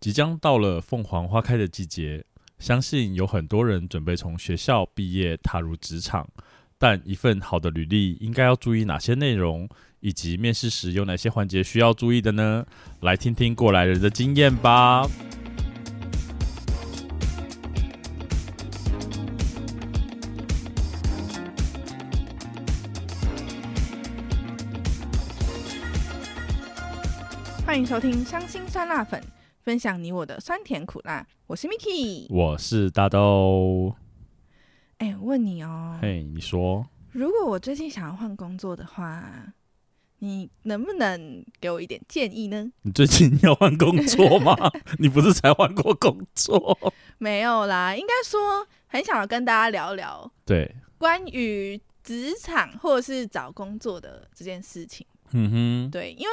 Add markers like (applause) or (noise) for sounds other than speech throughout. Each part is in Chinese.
即将到了凤凰花开的季节，相信有很多人准备从学校毕业踏入职场，但一份好的履历应该要注意哪些内容，以及面试时有哪些环节需要注意的呢？来听听过来人的经验吧。欢迎收听《香辛酸辣粉》，分享你我的酸甜苦辣。我是 Miki，我是大豆。哎，我问你哦，嘿，你说，如果我最近想要换工作的话，你能不能给我一点建议呢？你最近要换工作吗？(laughs) 你不是才换过工作？没有啦，应该说很想要跟大家聊聊，对，关于职场或者是找工作的这件事情。嗯哼，对，因为。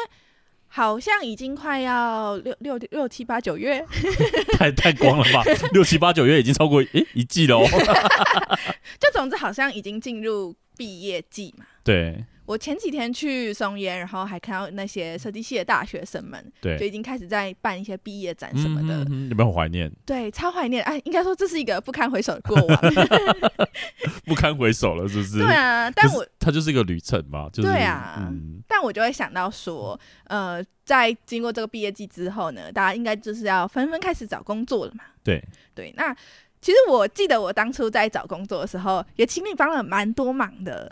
好像已经快要六六六七八九月，(laughs) 太太光了吧？六七八九月已经超过诶、欸、一季了哦。(laughs) (laughs) 就总之好像已经进入毕业季嘛。对。我前几天去松烟，然后还看到那些设计系的大学生们，对，就已经开始在办一些毕业展什么的。嗯嗯、有没有怀念？对，超怀念。哎，应该说这是一个不堪回首的过往。不堪回首了，是不是？对啊，但我它就是一个旅程嘛，就是对啊、嗯。但我就会想到说，呃，在经过这个毕业季之后呢，大家应该就是要纷纷开始找工作了嘛。对对，那。其实我记得我当初在找工作的时候，也请你帮了蛮多忙的。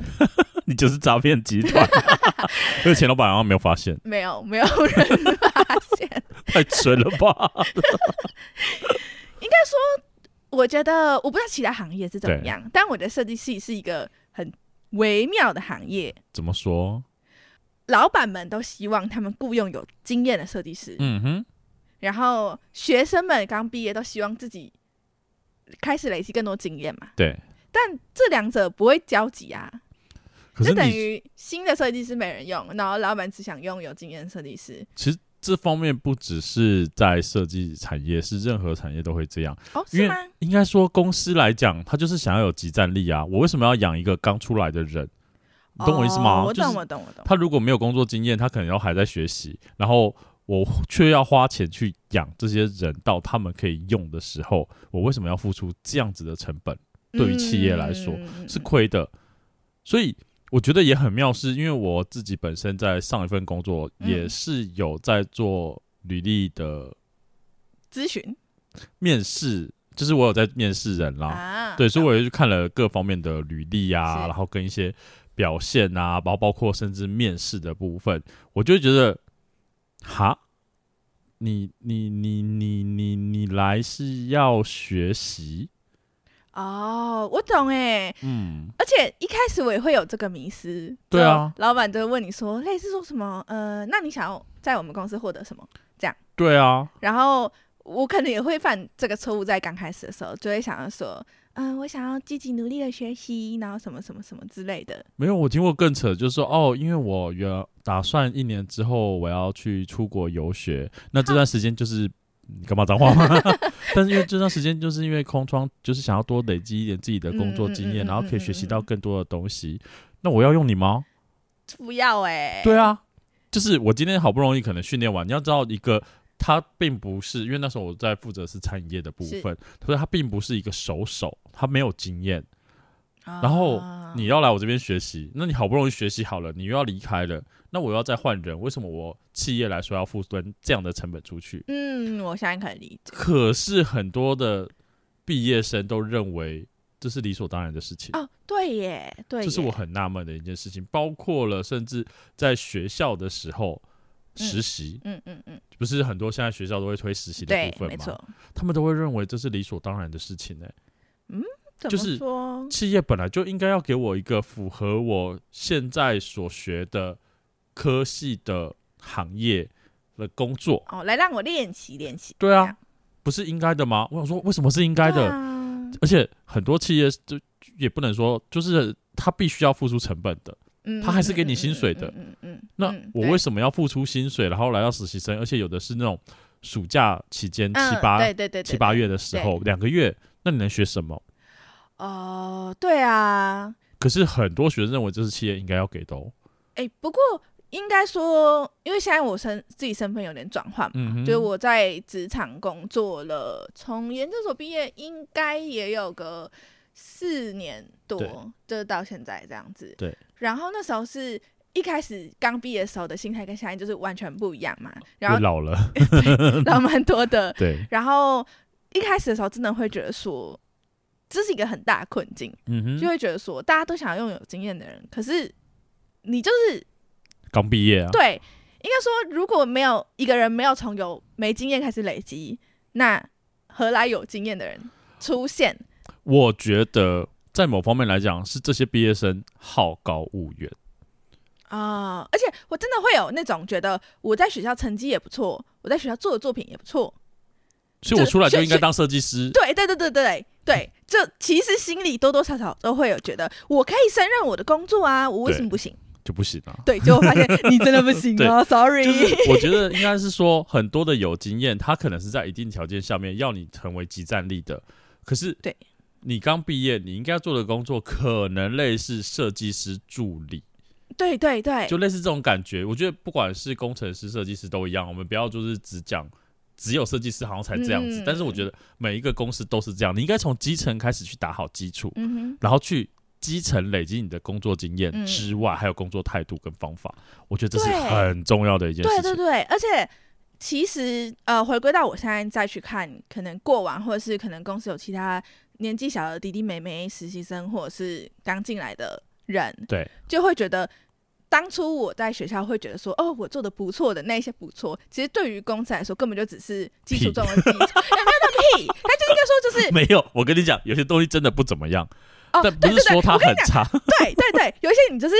你就是诈骗集团，因 (laughs) 为钱老板好像没有发现，没有没有人发现，(laughs) 太蠢了吧？(laughs) 应该说，我觉得我不知道其他行业是怎么样，但我觉得设计系是一个很微妙的行业。怎么说？老板们都希望他们雇佣有经验的设计师，嗯哼，然后学生们刚毕业都希望自己。开始累积更多经验嘛？对，但这两者不会交集啊。就等于新的设计师没人用，然后老板只想用有经验设计师。其实这方面不只是在设计产业，是任何产业都会这样。哦，因为？应该说公司来讲，他就是想要有即战力啊。我为什么要养一个刚出来的人？你懂我意思吗？哦，我懂，我懂，我懂。他如果没有工作经验，他可能要还在学习，然后。我却要花钱去养这些人，到他们可以用的时候，我为什么要付出这样子的成本？对于企业来说是亏的，所以我觉得也很妙，是因为我自己本身在上一份工作也是有在做履历的咨询、面试，就是我有在面试人啦，对，所以我也去看了各方面的履历啊，然后跟一些表现啊，包包括甚至面试的部分，我就觉得。哈，你你你你你你来是要学习？哦，我懂哎，嗯，而且一开始我也会有这个迷思，对啊，老板就会问你说，类似说什么，呃，那你想要在我们公司获得什么？这样，对啊，然后我可能也会犯这个错误，在刚开始的时候就会想要说。嗯、呃，我想要积极努力的学习，然后什么什么什么之类的。没有，我听过更扯，就是说哦，因为我原打算一年之后我要去出国游学，那这段时间就是你干嘛脏话吗？(laughs) 但是因为这段时间就是因为空窗，就是想要多累积一点自己的工作经验，然后可以学习到更多的东西。那我要用你吗？不要哎、欸。对啊，就是我今天好不容易可能训练完，你要知道一个。他并不是，因为那时候我在负责是餐饮业的部分，所以他并不是一个熟手，他没有经验。啊、然后你要来我这边学习，那你好不容易学习好了，你又要离开了，那我又要再换人，为什么我企业来说要付出这样的成本出去？嗯，我相信可以理解。可是很多的毕业生都认为这是理所当然的事情。哦，对耶，对耶，这是我很纳闷的一件事情。包括了甚至在学校的时候。实习，嗯嗯嗯，不是很多现在学校都会推实习的部分吗？他们都会认为这是理所当然的事情呢、欸。嗯，就是企业本来就应该要给我一个符合我现在所学的科系的行业的工作哦，来让我练习练习。对啊，不是应该的吗？我想说，为什么是应该的、啊？而且很多企业就也不能说，就是他必须要付出成本的。他还是给你薪水的，嗯嗯，嗯，那我为什么要付出薪水，然后来到实习生？而且有的是那种暑假期间七八，对对对，七八月的时候，两个月，那你能学什么？哦，对啊。可是很多学生认为这是企业应该要给的哦。哎，不过应该说，因为现在我身自己身份有点转换嘛，嗯、就是我在职场工作了，从研究所毕业应该也有个四年多，就是到现在这样子。对。然后那时候是一开始刚毕业的时候的心态跟现在就是完全不一样嘛，然后老了，(laughs) 老蛮多的。对。然后一开始的时候真的会觉得说，这是一个很大的困境，嗯、就会觉得说，大家都想要拥有经验的人，可是你就是。刚毕业啊，对，应该说如果没有一个人没有从有没经验开始累积，那何来有经验的人出现？我觉得在某方面来讲，是这些毕业生好高骛远啊！而且我真的会有那种觉得我在学校成绩也不错，我在学校做的作品也不错，所以我出来就应该当设计师。对对对对对对，就其实心里多多少少都会有觉得我可以胜任我的工作啊，我为什么不行？就不行啊！对，就发现你真的不行 (laughs) 啊！Sorry，就是我觉得应该是说，很多的有经验，他可能是在一定条件下面要你成为即战力的。可是，对，你刚毕业，你应该做的工作可能类似设计师助理。对对对，就类似这种感觉。我觉得不管是工程师、设计师都一样，我们不要就是只讲只有设计师好像才这样子。嗯。但是我觉得每一个公司都是这样，你应该从基层开始去打好基础，嗯，然后去。基层累积你的工作经验之外，嗯，还有工作态度跟方法，我觉得这是很重要的一件事情。对对对，而且其实呃，回归到我现在再去看，可能过往或者是可能公司有其他年纪小的弟弟妹妹、实习生，或者是刚进来的人，对，就会觉得当初我在学校会觉得说，哦，我做的不错的那些不错，其实对于公司来说，根本就只是基础中的基础，有没有那屁？他就应该说就是 (laughs) 没有。我跟你讲，有些东西真的不怎么样。(laughs) 哦、但不是说他很差，对对对，有一些你就是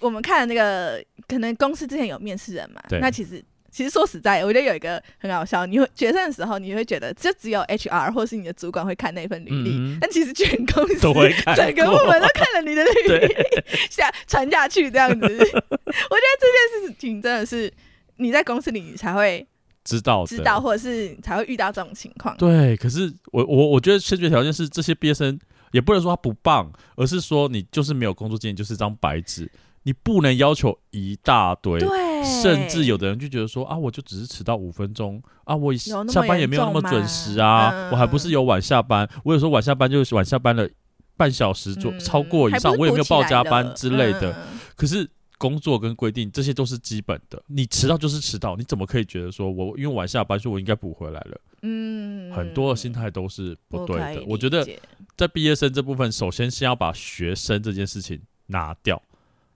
我们看那个，可能公司之前有面试人嘛，那其实其实说实在，我觉得有一个很好笑，你会决胜的时候你会觉得就只有 HR 或是你的主管会看那份履历，嗯，但其实全公司都会看，整个部门都看了你的履历，下传下去这样子。(laughs) 我觉得这件事情真的是你在公司里你才会知道知道，或者是才会遇到这种情况。对，可是我我我觉得先决条件是这些毕业生。也不能说他不棒，而是说你就是没有工作经验，就是一张白纸，你不能要求一大堆。对，甚至有的人就觉得说啊，我就只是迟到五分钟啊，我下班也没有那么准时啊，嗯、我还不是有晚下班，我有时候晚下班就是晚下班了半小时左、嗯、超过以上，我也没有报加班之类的。嗯、可是工作跟规定这些都是基本的，你迟到就是迟到，你怎么可以觉得说我因为晚下班，所以我应该补回来了？嗯，很多的心态都是不对的。我，我觉得。在毕业生这部分，首先先要把学生这件事情拿掉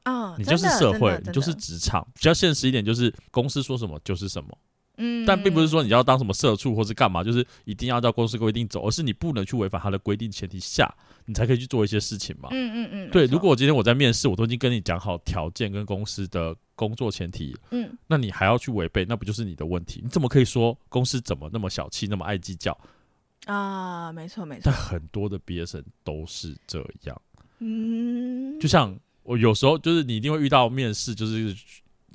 啊！你就是社会，你就是职场，比较现实一点，就是公司说什么就是什么。嗯，但并不是说你要当什么社畜或是干嘛，就是一定要照公司规定走，而是你不能去违反他的规定前提下，你才可以去做一些事情嘛。嗯嗯嗯。对，如果我今天我在面试，我都已经跟你讲好条件跟公司的工作前提，嗯，那你还要去违背，那不就是你的问题？你怎么可以说公司怎么那么小气，那么爱计较？啊，没错没错，但很多的毕业生都是这样，嗯，就像我有时候就是你一定会遇到面试，就是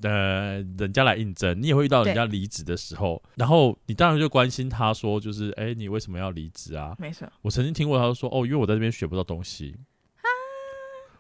呃人家来应征，你也会遇到人家离职的时候，然后你当然就关心他说，就是哎，你为什么要离职啊？没错，我曾经听过他说，哦，因为我在这边学不到东西，啊，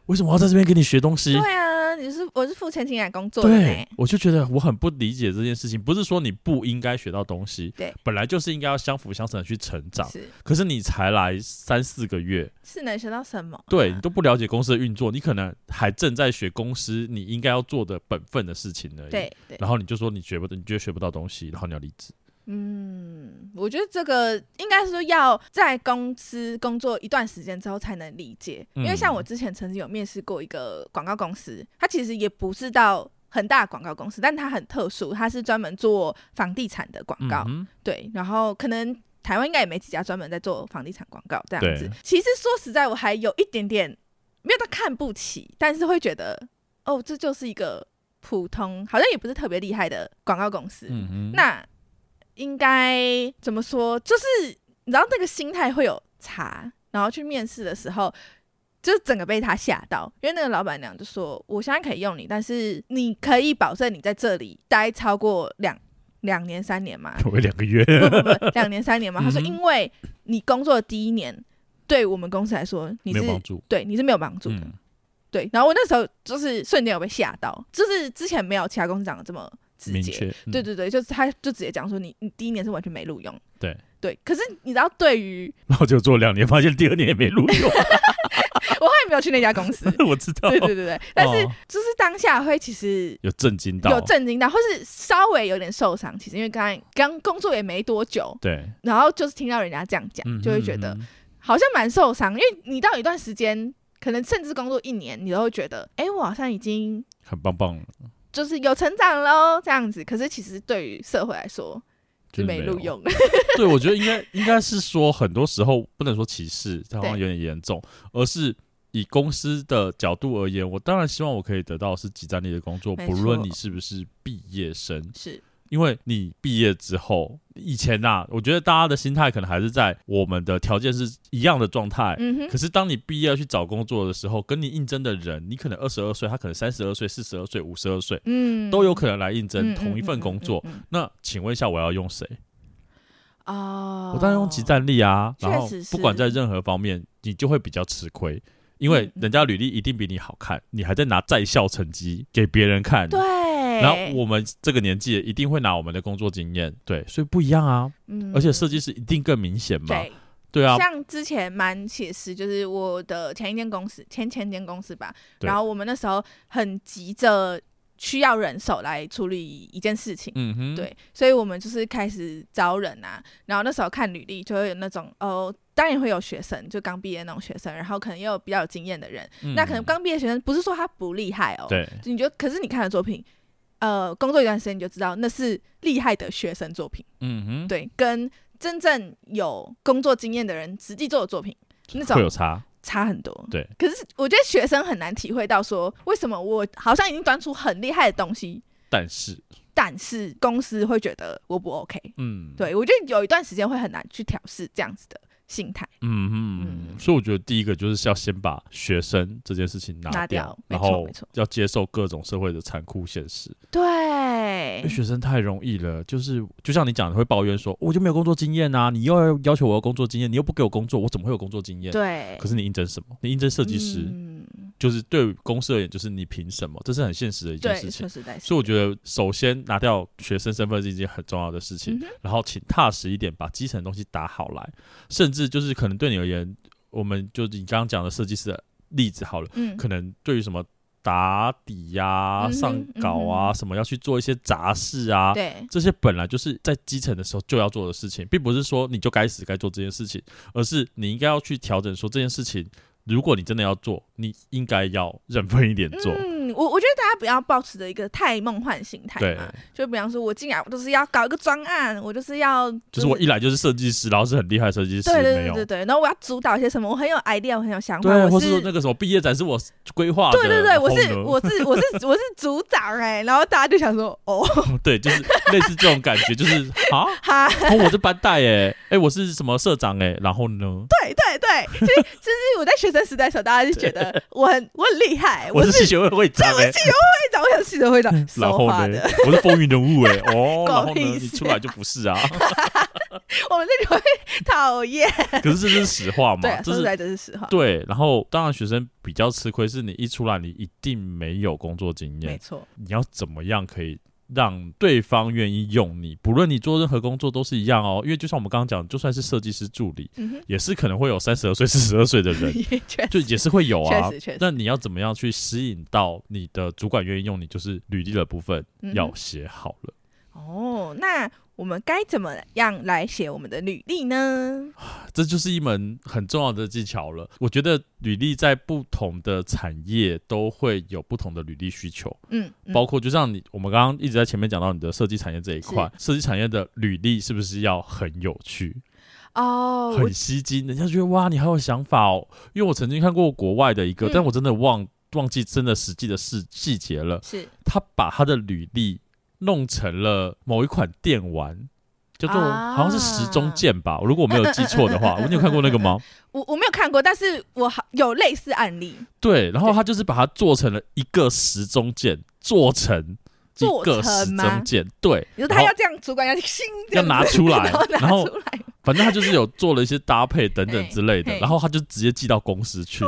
为什么要在这边给你学东西？对啊。你是我是付钱请你来工作的，对，我就觉得我很不理解这件事情。不是说你不应该学到东西，对，本来就是应该要相辅相成的去成长。是，可是你才来三四个月，是能学到什么？对，你都不了解公司的运作，你可能还正在学公司你应该要做的本分的事情而已。对，对，然后你就说你学不，你觉得学不到东西，然后你要离职。嗯，我觉得这个应该是说要在公司工作一段时间之后才能理解，因为像我之前曾经有面试过一个广告公司，它其实也不是到很大广告公司，但它很特殊，它是专门做房地产的广告，嗯，对，然后可能台湾应该也没几家专门在做房地产广告这样子。其实说实在，我还有一点点没有到看不起，但是会觉得哦，这就是一个普通，好像也不是特别厉害的广告公司，嗯，那。应该怎么说？就是你知道那个心态会有差，然后去面试的时候，就是整个被他吓到。因为那个老板娘就说：“我现在可以用你，但是你可以保证你在这里待超过两两年、三年吗？” (laughs) 两个月，不不不，两年三年吗？他说：“因为你工作的第一年，对我们公司来说，你是没有帮助，对你是没有帮助的。嗯”对，然后我那时候就是瞬间有被吓到，就是之前没有其他公司讲的这么直接。嗯、对对对，就是他就直接讲说你你第一年是完全没录用。对对，可是你知道对于，然后就做两年，发现第二年也没录用。(laughs) 我还没有去那家公司，(laughs) 我知道。对对对对，但是就是当下会其实有震惊到，有震惊到，或是稍微有点受伤。其实因为刚才刚工作也没多久，对，然后就是听到人家这样讲，就会觉得好像蛮受伤。因为你到一段时间，可能甚至工作一年，你都会觉得，哎，我好像已经很棒棒了，就是有成长喽，这样子。可是其实对于社会来说，就没录用。(laughs) 对，我觉得应该应该是说，很多时候不能说歧视，这好像有点严重，而是。以公司的角度而言，我当然希望我可以得到是集战力的工作，不论你是不是毕业生。是，因为你毕业之后，以前呐、啊，我觉得大家的心态可能还是在我们的条件是一样的状态。可是当你毕业要去找工作的时候，跟你应征的人，你可能二十二岁，他可能三十二岁、四十二岁、五十二岁，嗯，都有可能来应征同一份工作。那请问一下，我要用谁？哦，我当然用即战力啊。然后不管在任何方面，你就会比较吃亏。因为人家履历一定比你好看，你还在拿在校成绩给别人看。对。然后我们这个年纪一定会拿我们的工作经验，对，所以不一样啊。嗯。而且设计师一定更明显嘛。对。对啊。像之前蛮写实，就是我的前一间公司，前前间公司吧。然后我们那时候很急着需要人手来处理一件事情。嗯哼。对。所以我们就是开始招人啊。然后那时候看履历，就会有那种哦。当然会有学生，就刚毕业那种学生，然后可能也有比较有经验的人。嗯、那可能刚毕业学生不是说他不厉害哦，对，你觉得？可是你看的作品，呃，工作一段时间你就知道那是厉害的学生作品。嗯哼，对，跟真正有工作经验的人实际做的作品，那种会有差，差很多。对，可是我觉得学生很难体会到说，为什么我好像已经端出很厉害的东西，但是但是公司会觉得我不 OK。嗯，对，我觉得有一段时间会很难去调试这样子的。心态，嗯嗯嗯，所以我觉得第一个就是要先把学生这件事情拿掉，拿掉，然后要接受各种社会的残酷现实。对，因为学生太容易了，就是就像你讲的，会抱怨说我就没有工作经验啊，你又要要求我有工作经验，你又不给我工作，我怎么会有工作经验？对，可是你应征什么？你应征设计师。嗯就是对公司而言，就是你凭什么？这是很现实的一件事情。所以我觉得，首先拿掉学生身份是一件很重要的事情。嗯、然后，请踏实一点，把基层的东西打好来。甚至就是可能对你而言，我们就你刚刚讲的设计师的例子好了。嗯、可能对于什么打底呀、啊、嗯、上稿啊、嗯、什么要去做一些杂事啊，对，这些本来就是在基层的时候就要做的事情，并不是说你就该死该做这件事情，而是你应该要去调整说这件事情。如果你真的要做，你应该要认真一点做。嗯，我我觉得大家不要抱持着一个太梦幻心态嘛。对，就比方说，我进来我就是要搞一个专案，我就是要、就是，就是我一来就是设计师，然后是很厉害的设计师，对对对对对。然后我要主导一些什么，我很有 idea，我很有想法，对，我是说那个什么毕业展是我规划的，对对对，我是我是我是我是组长哎、欸，然后大家就想说，哦，(laughs) 对，就是类似这种感觉，就是 (laughs) 啊哈，我是班代哎，哎，我是什么社长哎，然后呢？对对对，其实其实我在学生时代的时候，大家就觉得我很我很厉害，我是系学会会长，我是系学会会长，我想系学会长。然后呢，我是风云人物哎，(laughs) 哦，然后呢，你出来就不是啊。(laughs) 我们这里会讨厌，可是这是实话嘛？对，说出来这是实话。对，然后当然学生比较吃亏，是你一出来你一定没有工作经验，没错。你要怎么样可以？让对方愿意用你，不论你做任何工作都是一样哦。因为就像我们刚刚讲，就算是设计师助理，嗯、也是可能会有三十二岁、四十二岁的人，(laughs) 就也是会有啊。那你要怎么样去吸引到你的主管愿意用你？就是履历的部分要写好了。嗯、哦，那。我们该怎么样来写我们的履历呢？这就是一门很重要的技巧了。我觉得履历在不同的产业都会有不同的履历需求。嗯，嗯包括就像你我们刚刚一直在前面讲到你的设计产业这一块，设计产业的履历是不是要很有趣？哦，很吸睛，人家觉得哇，你好有想法哦。因为我曾经看过国外的一个，嗯、但我真的忘忘记真的实际的细细节了。是，他把他的履历。弄成了某一款电玩，叫做好像是时钟剑吧。如果我没有记错的话，(laughs) 你有看过那个吗？我我没有看过，但是我好有类似案例。对，然后他就是把它做成了一个时钟剑，做成一个时钟剑。对，你说他要这样，主管要新 (laughs) 要拿出来，然后反正他就是有做了一些搭配等等之类的，然后他就直接寄到公司去。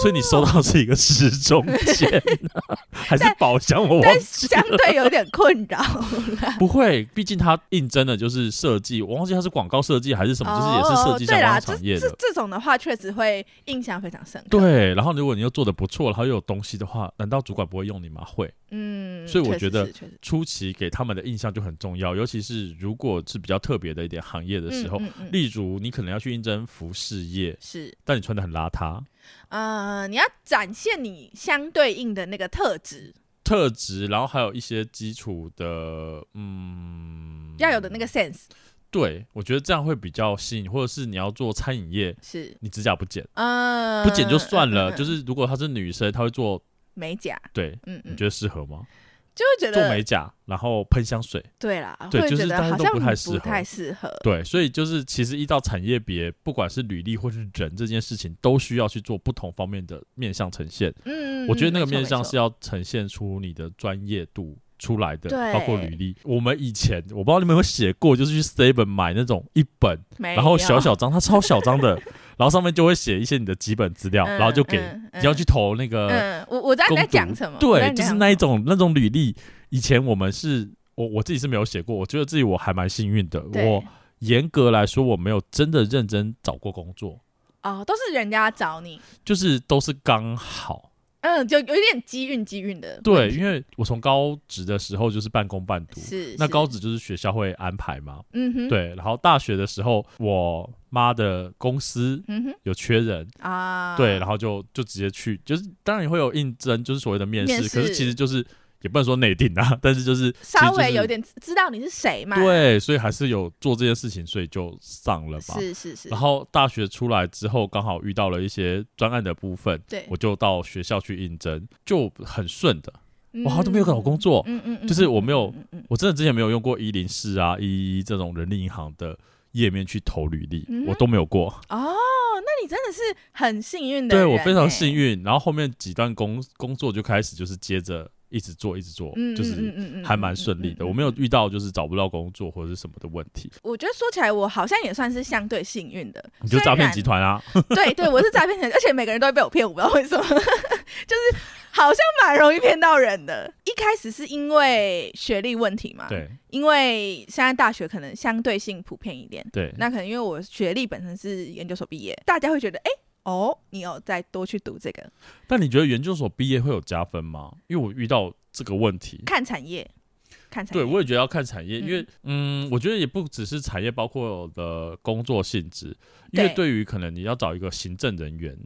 所以你收到的是一个时钟键，(laughs) 还是宝箱？我忘记相对有点困扰。(laughs) 不会，毕竟他应征的就是设计，我忘记他是广告设计还是什么，哦、就是也是设计相关产业的。这这种的话，确实会印象非常深刻。对，然后如果你又做的不错，然后又有东西的话，难道主管不会用你吗？会。嗯，所以我觉得初期给他们的印象就很重要，尤其是如果是比较特别的一点行业的时候，嗯嗯嗯、例如你可能要去应征服饰业，是，但你穿的很邋遢，呃，你要展现你相对应的那个特质，特质，然后还有一些基础的，嗯，要有的那个 sense，对，我觉得这样会比较吸引，或者是你要做餐饮业，是。你指甲不剪，嗯，不剪就算了，嗯嗯、就是如果她是女生，她会做。美甲，对，嗯，嗯，你觉得适合吗？就会觉得做美甲，然后喷香水，对啦，对，就是大家都不太适合，不太适合，对，所以就是其实依照产业别，不管是履历或是人这件事情，都需要去做不同方面的面向呈现。嗯，我觉得那个面向是要呈现出你的专业度出来的，包括履历。我们以前我不知道你们有没有写过，就是去 Seven 买那种一本，然后小小张，它超小张的。然后上面就会写一些你的基本资料，嗯、然后就给、你要去投那个。嗯，我我知道你在讲什么。对，就是那一种那种履历。以前我们是我我自己是没有写过，我觉得自己我还蛮幸运的。我严格来说，我没有真的认真找过工作。哦，都是人家找你，就是都是刚好。嗯，就有一点机运机运的。对，因为我从高职的时候就是半工半读，是那高职就是学校会安排嘛。嗯哼。对，然后大学的时候，我妈的公司有缺人啊，对，然后就就直接去，就是当然也会有应征，就是所谓的面试，可是其实就是。也不能说内定啊，(laughs) 但是就是稍微有点知道你是谁嘛。对，所以还是有做这件事情，所以就上了吧。是是是。然后大学出来之后，刚好遇到了一些专案的部分，对，我就到学校去应征，就很顺的。我好像都没有找工作，嗯嗯，就是我没有，我真的之前没有用过一零四啊、一一这种人力银行的页面去投履历，我都没有过。哦，那你真的是很幸运的。对，我非常幸运。然后后面几段工工作就开始就是接着。一直做，一直做，就是还蛮顺利的。我没有遇到就是找不到工作或者是什么的问题。我觉得说起来，我好像也算是相对幸运的。你就诈骗集团啊？对对，我是诈骗集团，而且每个人都会被我骗，我不知道为什么，就是好像蛮容易骗到人的。一开始是因为学历问题嘛？对，因为现在大学可能相对性普遍一点。对，那可能因为我学历本身是研究所毕业，大家会觉得哎。欸哦，你有再多去读这个？但你觉得研究所毕业会有加分吗？因为我遇到这个问题，看产业，看产业。对，我也觉得要看产业，嗯、因为嗯，我觉得也不只是产业，包括的工作性质。因为对于可能你要找一个行政人员。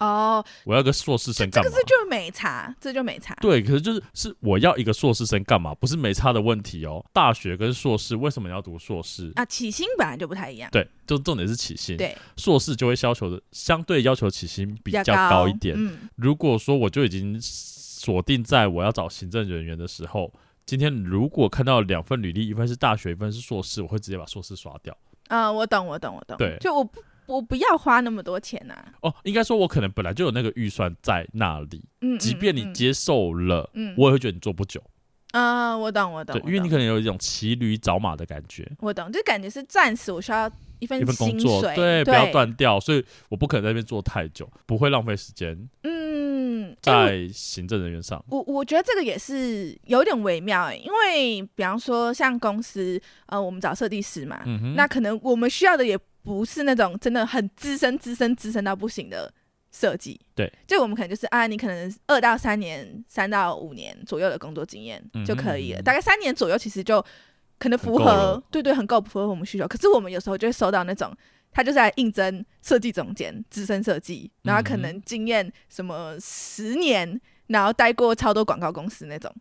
哦，我要个硕士生干嘛？这个是就没差，这就没差。对，可是就是是我要一个硕士生干嘛？不是没差的问题哦。大学跟硕士为什么你要读硕士啊？起薪本来就不太一样。对，就重点是起薪。对，硕士就会要求的相对要求起薪比较高一点。嗯，如果说我就已经锁定在我要找行政人员的时候，今天如果看到两份履历，一份是大学，一份是硕士，我会直接把硕士刷掉。啊，我懂，我懂，我懂。对，就我不。我不要花那么多钱呐、啊！哦，应该说，我可能本来就有那个预算在那里。嗯，即便你接受了，嗯，我也会觉得你做不久。啊、嗯，我懂，我懂。对，因为你可能有一种骑驴找马的感觉。我懂，就感觉是暂时我需要一份一份工作，对，对不要断掉，所以我不可能在那边做太久，不会浪费时间。嗯，在行政人员上，我我觉得这个也是有点微妙因为比方说像公司，呃，我们找设计师嘛，那可能我们需要的也。不是那种真的很资深、资深、资深到不行的设计，对，就我们可能就是啊，你可能二到三年、三到五年左右的工作经验就可以了，嗯嗯嗯，大概三年左右其实就可能符合，对对，很够符合我们需求。可是我们有时候就会收到那种，他就是来应征设计总监、资深设计，然后可能经验什么十年，然后待过超多广告公司那种，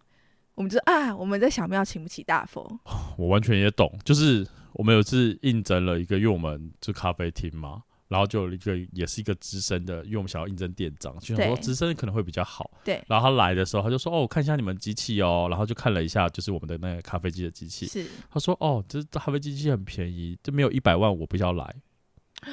我们就啊，我们在小庙请不起大佛。我完全也懂，就是。我们有次应征了一个，因为我们就咖啡厅嘛，然后就有一个也是一个资深的，因为我们想要应征店长，就想说资深可能会比较好。对。然后他来的时候，他就说：“哦，我看一下你们机器哦。”然后就看了一下，就是我们的那个咖啡机的机器。是。他说：“哦，这咖啡机器很便宜，就没有一百万，我不要来。”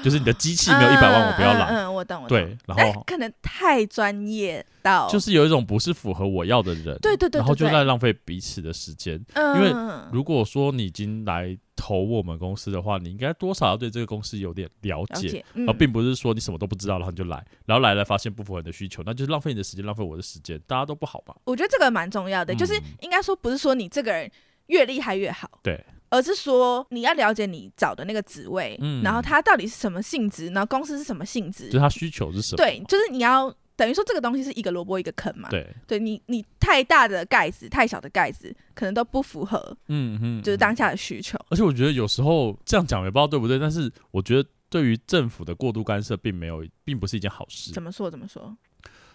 就是你的机器没有一百万，我不要来。嗯，嗯，我懂，我懂。对，然后可能太专业到，就是有一种不是符合我要的人，对对对，然后就在浪费彼此的时间。嗯，因为如果说你已经来投我们公司的话，你应该多少要对这个公司有点了解，而并不是说你什么都不知道，然后你就来，然后来了发现不符合你的需求，那就是浪费你的时间，浪费我的时间，大家都不好吧？我觉得这个蛮重要的，就是应该说不是说你这个人越厉害越好，对。而是说，你要了解你找的那个职位，嗯，然后他到底是什么性质，然后公司是什么性质，就是他需求是什么？对，就是你要等于说这个东西是一个萝卜一个坑嘛。对，对你你太大的盖子，太小的盖子，可能都不符合，嗯嗯，就是当下的需求。而且我觉得有时候这样讲也不知道对不对，但是我觉得对于政府的过度干涉，并没有，并不是一件好事。怎么说？怎么说？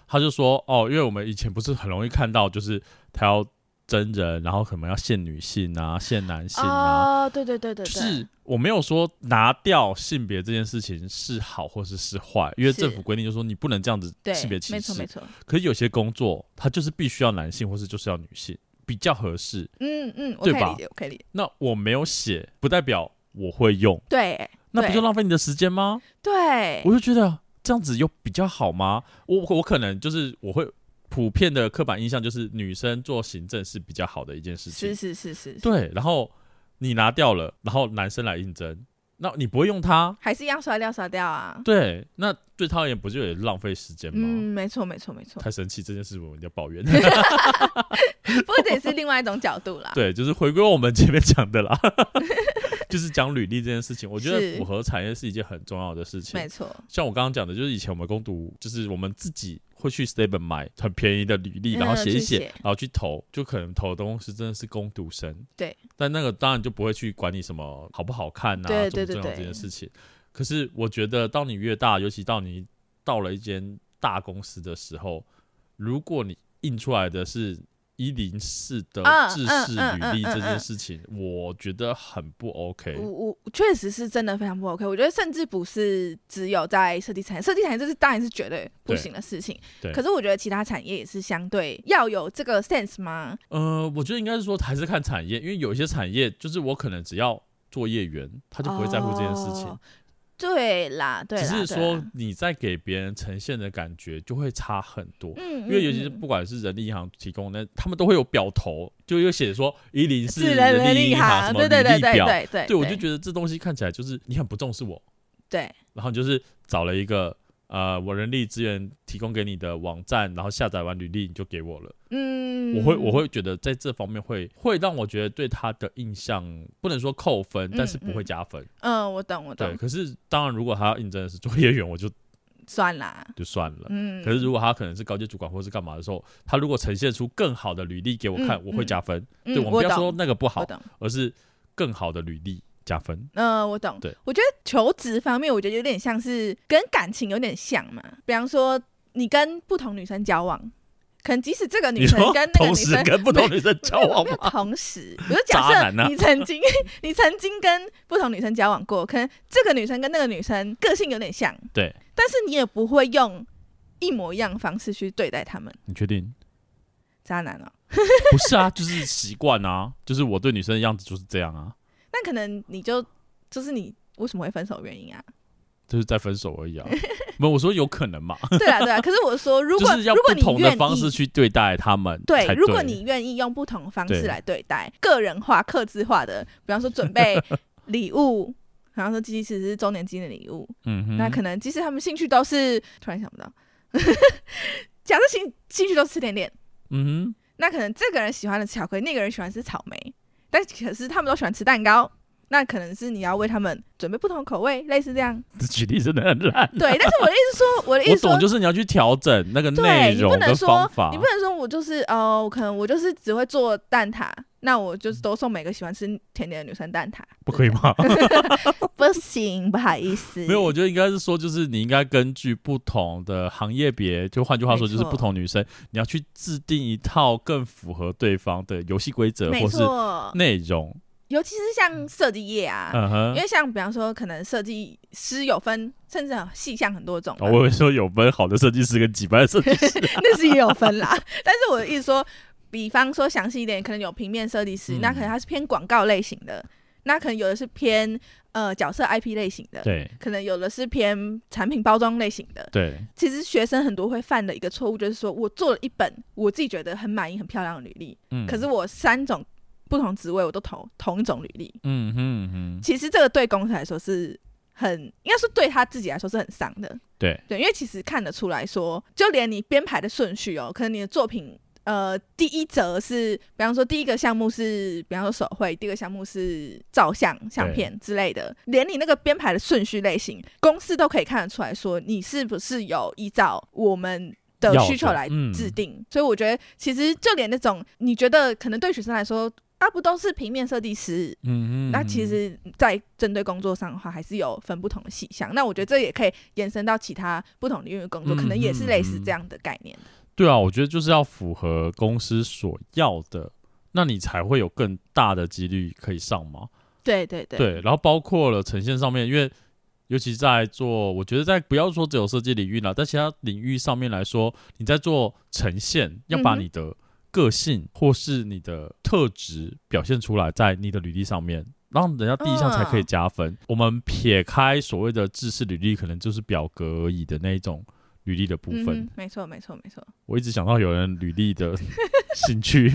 他就说哦，因为我们以前不是很容易看到，就是他要。真人，然后可能要限女性啊，限男性啊，哦，对对对对，是我没有说拿掉性别这件事情是好或是是坏，因为政府规定就是说你不能这样子性别歧视，没错没错。可是有些工作它就是必须要男性或是就是要女性比较合适，嗯嗯，对吧？我可以理解，我可以理解。那我没有写，不代表我会用，对，那不就浪费你的时间吗？对，我就觉得这样子又比较好吗？我我可能就是我会。普遍的刻板印象就是女生做行政是比较好的一件事情，是是是是，是。对，然后你拿掉了，然后男生来应征，那你不会用它，还是一样刷掉刷掉啊？对，那对他而言不就也浪费时间吗？嗯，没错没错没错。太生气这件事，我们要抱怨。(laughs) 不过这也是另外一种角度啦。(laughs) 对，就是回归我们前面讲的啦，就是讲履历这件事情，我觉得符合产业是一件很重要的事情。没错，像我刚刚讲的，就是以前我们攻读，就是我们自己。会去 Seven 买很便宜的履历，然后写一写，然后去投，就可能投的东西真的是攻读生。对，但那个当然就不会去管你什么好不好看啊，对对对对，重不重要这件事情。可是我觉得，当你越大，尤其到你到了一间大公司的时候，如果你印出来的是。一零四的制式履历这件事情，我觉得很不 OK。我我确实是真的非常不 OK。我觉得甚至不是只有在设计产业，设计产业这是当然是绝对不行的事情。对。可是我觉得其他产业也是相对要有这个 sense 吗？呃，我觉得应该是说还是看产业，因为有一些产业就是我可能只要作业员，他就不会在乎这件事情。哦对啦，对啦，只是说你在给别人呈现的感觉就会差很多，嗯，因为尤其是不管是人力银行提供的，他们都会有表头，就又写说一零四人力银行什么履历表，对对对，对我就觉得这东西看起来就是你很不重视我，对，然后就是找了一个。呃，我人力资源提供给你的网站，然后下载完履历你就给我了。嗯，我会我会觉得在这方面会会让我觉得对他的印象不能说扣分，嗯、但是不会加分。嗯，我懂我懂。对，可是当然，如果他要应征的是作业员，我就算啦，就算了。嗯，可是如果他可能是高级主管或是干嘛的时候，他如果呈现出更好的履历给我看，嗯、我会加分。嗯、对，我们不要说那个不好，而是更好的履历。加分，嗯、呃，我懂。对，我觉得求职方面，我觉得有点像是跟感情有点像嘛。比方说，你跟不同女生交往，可能即使这个女生跟那个女生跟不同女生交往吗？同时，比如 (laughs) 假设你曾经 (laughs) 你曾经跟不同女生交往过，可能这个女生跟那个女生个性有点像，对，但是你也不会用一模一样的方式去对待他们。你确定？渣男啊？(laughs) 不是啊，就是习惯啊，就是我对女生的样子就是这样啊。那可能你就就是你为什么会分手的原因啊？就是在分手而已啊。(laughs) 没有，我说有可能嘛。(laughs) 对啊，对啊。可是我说，如果如果你愿意，不同的方式去对待他们，对，如果你愿意用不同的方式来对待，个人化、克制化的，比方说准备 (laughs) 礼物，然后说即使是周年纪念礼物，嗯哼，那可能即使他们兴趣都是，突然想不到，假设兴兴趣都是吃甜点，嗯哼，那可能这个人喜欢的巧克力，那个人喜欢吃草莓。但可是他们都喜欢吃蛋糕，那可能是你要为他们准备不同口味，类似这样。这 (laughs) 举例真的很烂。对，但是我的意思说，我的意思说，我懂，就是你要去调整那个内容的方法。你不能说我就是哦，可能我就是只会做蛋挞。那我就是都送每个喜欢吃甜点的女生蛋挞，不可以吗？(laughs) 不行，不好意思。(laughs) 没有，我觉得应该是说，就是你应该根据不同的行业别，就换句话说，就是不同女生，你要去制定一套更符合对方的游戏规则或是内容。尤其是像设计业啊，嗯，因为像比方说，可能设计师有分，甚至细项很多种。哦，我会说有分好的设计师跟几般的设计师，(laughs) 那是也有分啦。但是我的意思说。比方说详细一点，可能有平面设计师，嗯，那可能他是偏广告类型的，那可能有的是偏呃角色 IP 类型的，对，可能有的是偏产品包装类型的，对。其实学生很多会犯的一个错误就是说，我做了一本我自己觉得很满意、很漂亮的履历，嗯，可是我三种不同职位我都投同一种履历，嗯哼哼。其实这个对公司来说是很，应该是对他自己来说是很伤的，对对，因为其实看得出来说，就连你编排的顺序哦，可能你的作品。呃，第一则是，比方说第一个项目是，比方说手绘，第二个项目是照相相片之类的，连你那个编排的顺序类型，公司都可以看得出来说，你是不是有依照我们的需求来制定。嗯、所以我觉得，其实就连那种你觉得可能对学生来说，啊不都是平面设计师，嗯嗯，那其实，在针对工作上的话，还是有分不同的细项。那我觉得这也可以延伸到其他不同领域的工作，可能也是类似这样的概念。对啊，我觉得就是要符合公司所要的，那你才会有更大的几率可以上嘛。对对对，对，然后包括了呈现上面，因为尤其在做，我觉得在不要说只有设计领域了，在其他领域上面来说，你在做呈现，要把你的个性或是你的特质表现出来，在你的履历上面，让人家第一项才可以加分。嗯。我们撇开所谓的制式履历，可能就是表格而已的那一种。履历的部分，嗯、没错，没错，没错。我一直想到有人履历的 (laughs) 兴趣，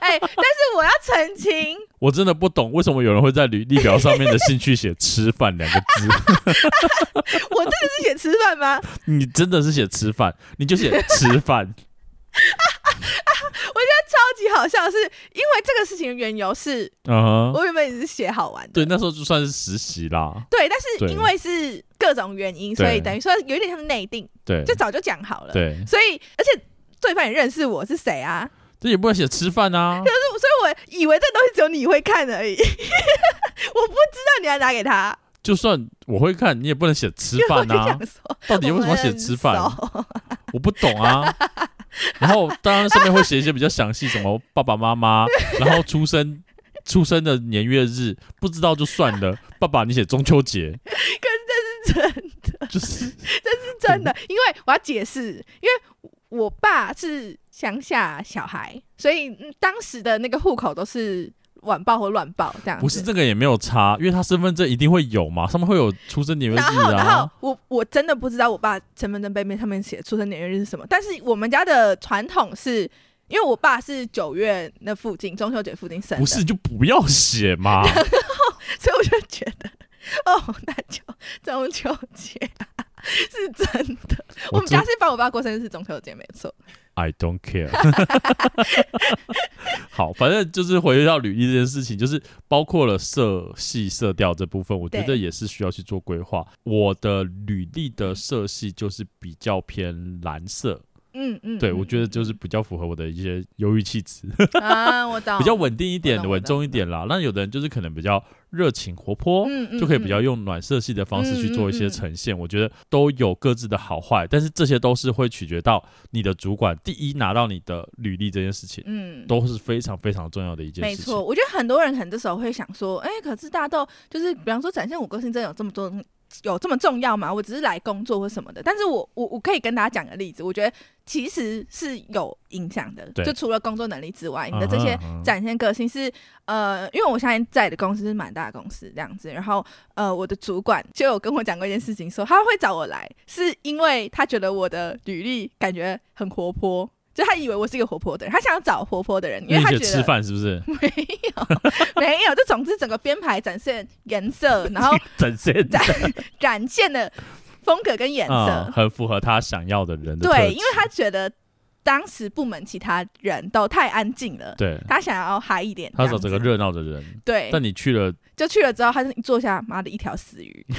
哎、欸，但是我要澄清，(laughs) 我真的不懂为什么有人会在履历表上面的兴趣写“吃饭”两个字。(laughs) 我真的是写吃饭吗？你真的是写吃饭，你就写吃饭。级好笑的是，因为这个事情的缘由是，嗯、uh-huh, 我原本也是写好玩的，对，那时候就算是实习啦。对，但是因为是各种原因，所以等于说有一点像内定，对，就早就讲好了。对，所以而且对方也认识我是谁啊？这也不能写吃饭啊。(laughs) 可是，所以我以为这东西只有你会看而已，(laughs) 我不知道你要拿给他。就算我会看，你也不能写吃饭啊。(laughs) 到底为什么要写吃饭？我不懂啊。(laughs) 然后当然上面会写一些比较详细，什么 (laughs) 爸爸妈妈，然后出生出生的年月日，不知道就算了。(laughs) 爸爸，你写中秋节，可是这是真的，就是这是真的，因为我要解释，因为我爸是乡下小孩，所以当时的那个户口都是。晚报或乱报这样，不是这个也没有差，因为他身份证一定会有嘛，上面会有出生年月日啊。然后，然后我我真的不知道我爸身份证背面上面写出生年月日是什么，但是我们家的传统是，因为我爸是九月那附近中秋节附近生的，不是就不要写嘛。然后，所以我就觉得，哦，那就中秋节是真的。我，我们家是帮我爸过生日是中秋节，没错。I don't care (laughs) 好，反正就是回到履历这件事情，就是包括了色系、色调这部分，我觉得也是需要去做规划。我的履历的色系就是比较偏蓝色。嗯嗯，对，我觉得就是比较符合我的一些忧郁气质啊，我懂，(laughs) 比较稳定一点、稳重一点啦。那有的人就是可能比较热情活泼，嗯嗯，就可以比较用暖色系的方式去做一些呈现。我觉得都有各自的好坏，但是这些都是会取决到你的主管第一拿到你的履历这件事情，嗯，都是非常非常重要的一件事情。没错，我觉得很多人可能这时候会想说，哎、欸，可是大豆就是，比方说展现我个性，真的有这么多。有这么重要吗？我只是来工作或什么的，但是我我我可以跟大家讲个例子，我觉得其实是有影响的。就除了工作能力之外，你的这些展现个性是呃，因为我现在在的公司是蛮大的公司这样子，然后呃，我的主管就有跟我讲过一件事情，说他会找我来，是因为他觉得我的履历感觉很活泼。就他以为我是一个活泼的人，他想要找活泼的人，因为他觉得吃饭是不是？(laughs) 没有，没有。就总之整个编排展现颜色，然后 (laughs) 展现展展现的风格跟颜色、嗯，很符合他想要的人的。对，因为他觉得当时部门其他人都太安静了，对，他想要嗨一点，他找这个热闹的人。对，但你去了，就去了之后，他就一坐下，妈的一条死鱼。(laughs)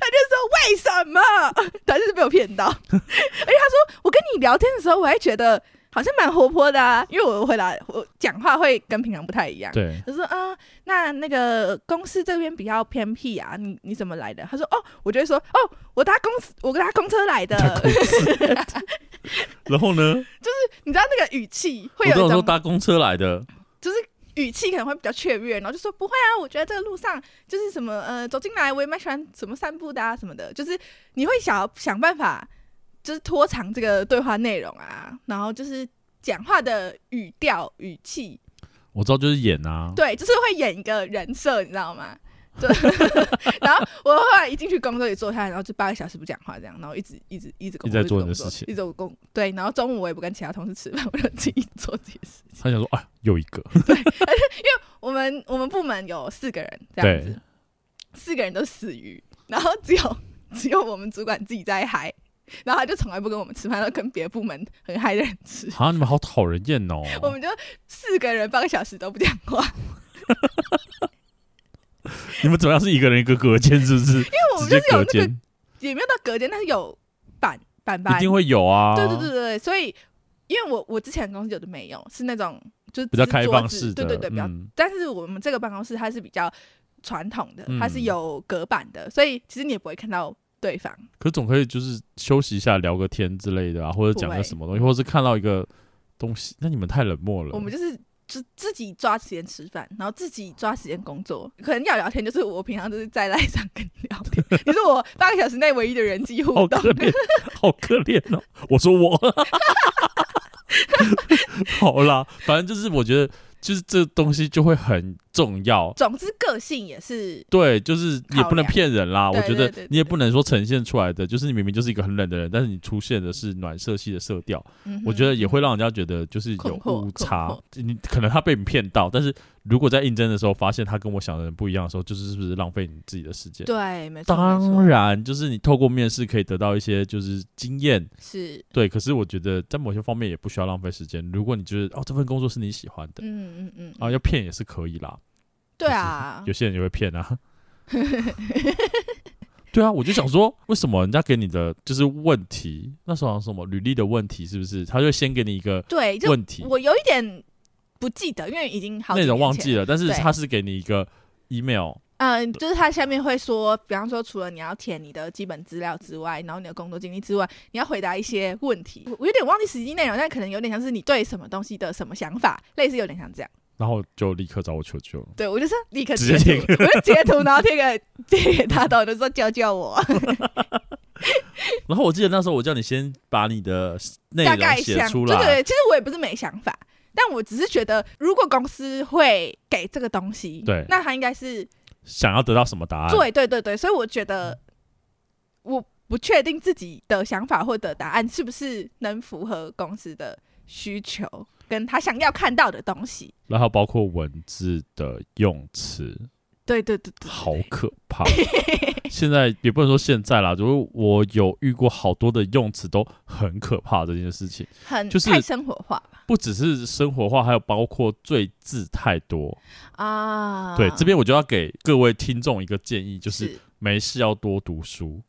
他就说：“为什么？” (laughs) 他就是被我骗到。(laughs) 而且他说：“我跟你聊天的时候，我还觉得好像蛮活泼的啊，因为我回来我讲话会跟平常不太一样。”对，他说：“啊，那那个公司这边比较偏僻啊，你你怎么来的？”他说：“哦，我就会说：‘哦，我搭公司，我搭公车来的。(laughs) ’然后呢，就是你知道那个语气会有一种说搭公车来的，就是。”语气可能会比较雀跃，然后就说不会啊，我觉得这个路上就是什么呃，走进来我也蛮喜欢什么散步的啊什么的，就是你会想想办法，就是拖长这个对话内容啊，然后就是讲话的语调语气。我知道就是演啊，对，就是会演一个人设，你知道吗？对，(laughs) 然后我后来一进去工作也坐下来，然后就八个小时不讲话这样，然后一直一直一直工作，一直在做你的事情，一直工对，然后中午我也不跟其他同事吃饭，我就自己做这些事情。他想说啊，又一个，对，因为我们我们部门有四个人这样子，四个人都死鱼，然后只有只有我们主管自己在嗨，然后他就从来不跟我们吃饭，都跟别的部门很嗨的人吃。啊，你们好讨人厌哦！我们就四个人八个小时都不讲话。(laughs) (laughs) 你们怎么样？是一个人一个隔间，是不是？(laughs) 因为我们就是有那个，也没有到隔间，但是有板板板，一定会有啊。对对对对，所以因为我我之前公司有的没有，是那种就是比较开放式的，对对对，比较。但是我们这个办公室它是比较传统的，它是有隔板的，所以其实你也不会看到对方。可总可以就是休息一下，聊个天之类的啊，或者讲个什么东西，或者是看到一个东西。那你们太冷漠了。我们就是。就自己抓时间吃饭，然后自己抓时间工作。可能要聊天，就是我平常都是在赖上跟你聊天。(laughs) 你是我八个小时内唯一的人际互动。好可怜，(laughs) 好可怜哦！我说我，(laughs) 好啦，反正就是我觉得。就是这东西就会很重要。总之，个性也是对，就是也不能骗人啦。我觉得你也不能说呈现出来的，就是你明明就是一个很冷的人，但是你出现的是暖色系的色调，我觉得也会让人家觉得就是有误差。你可能他被你骗到，但是。如果在应征的时候发现他跟我想的人不一样的时候，就是是不是浪费你自己的时间？对，没错。当然，就是你透过面试可以得到一些就是经验，是对。可是我觉得在某些方面也不需要浪费时间。如果你觉得哦这份工作是你喜欢的，嗯嗯嗯，啊要骗也是可以啦。对啊，有些人也会骗啊。(laughs) 对啊，我就想说，为什么人家给你的就是问题？那时候好像什么履历的问题，是不是？他就先给你一个对问题，我有一点。不记得，因为已经好内容忘记了。但是他是给你一个 email，嗯，就是他下面会说，比方说，除了你要填你的基本资料之外，然后你的工作经历之外，你要回答一些问题。我有点忘记实际内容，但可能有点像是你对什么东西的什么想法，类似有点像这样。然后就立刻找我求救。对，我就说立刻截图，我就截图，然后贴个贴给他，我就说教教我。(laughs) 然后我记得那时候我叫你先把你的内容写出来，对对，其实我也不是没想法。但我只是觉得，如果公司会给这个东西，对，那他应该是想要得到什么答案？对对对对，所以我觉得我不确定自己的想法或者答案是不是能符合公司的需求，跟他想要看到的东西。然后包括文字的用词。对对对对，好可怕！(laughs) 现在也不能说现在啦，就是我有遇过好多的用词都很可怕，这件事情很就是太生活化，不只是生活化，还有包括赘字太多啊。对，这边我就要给各位听众一个建议，就是没事要多读书，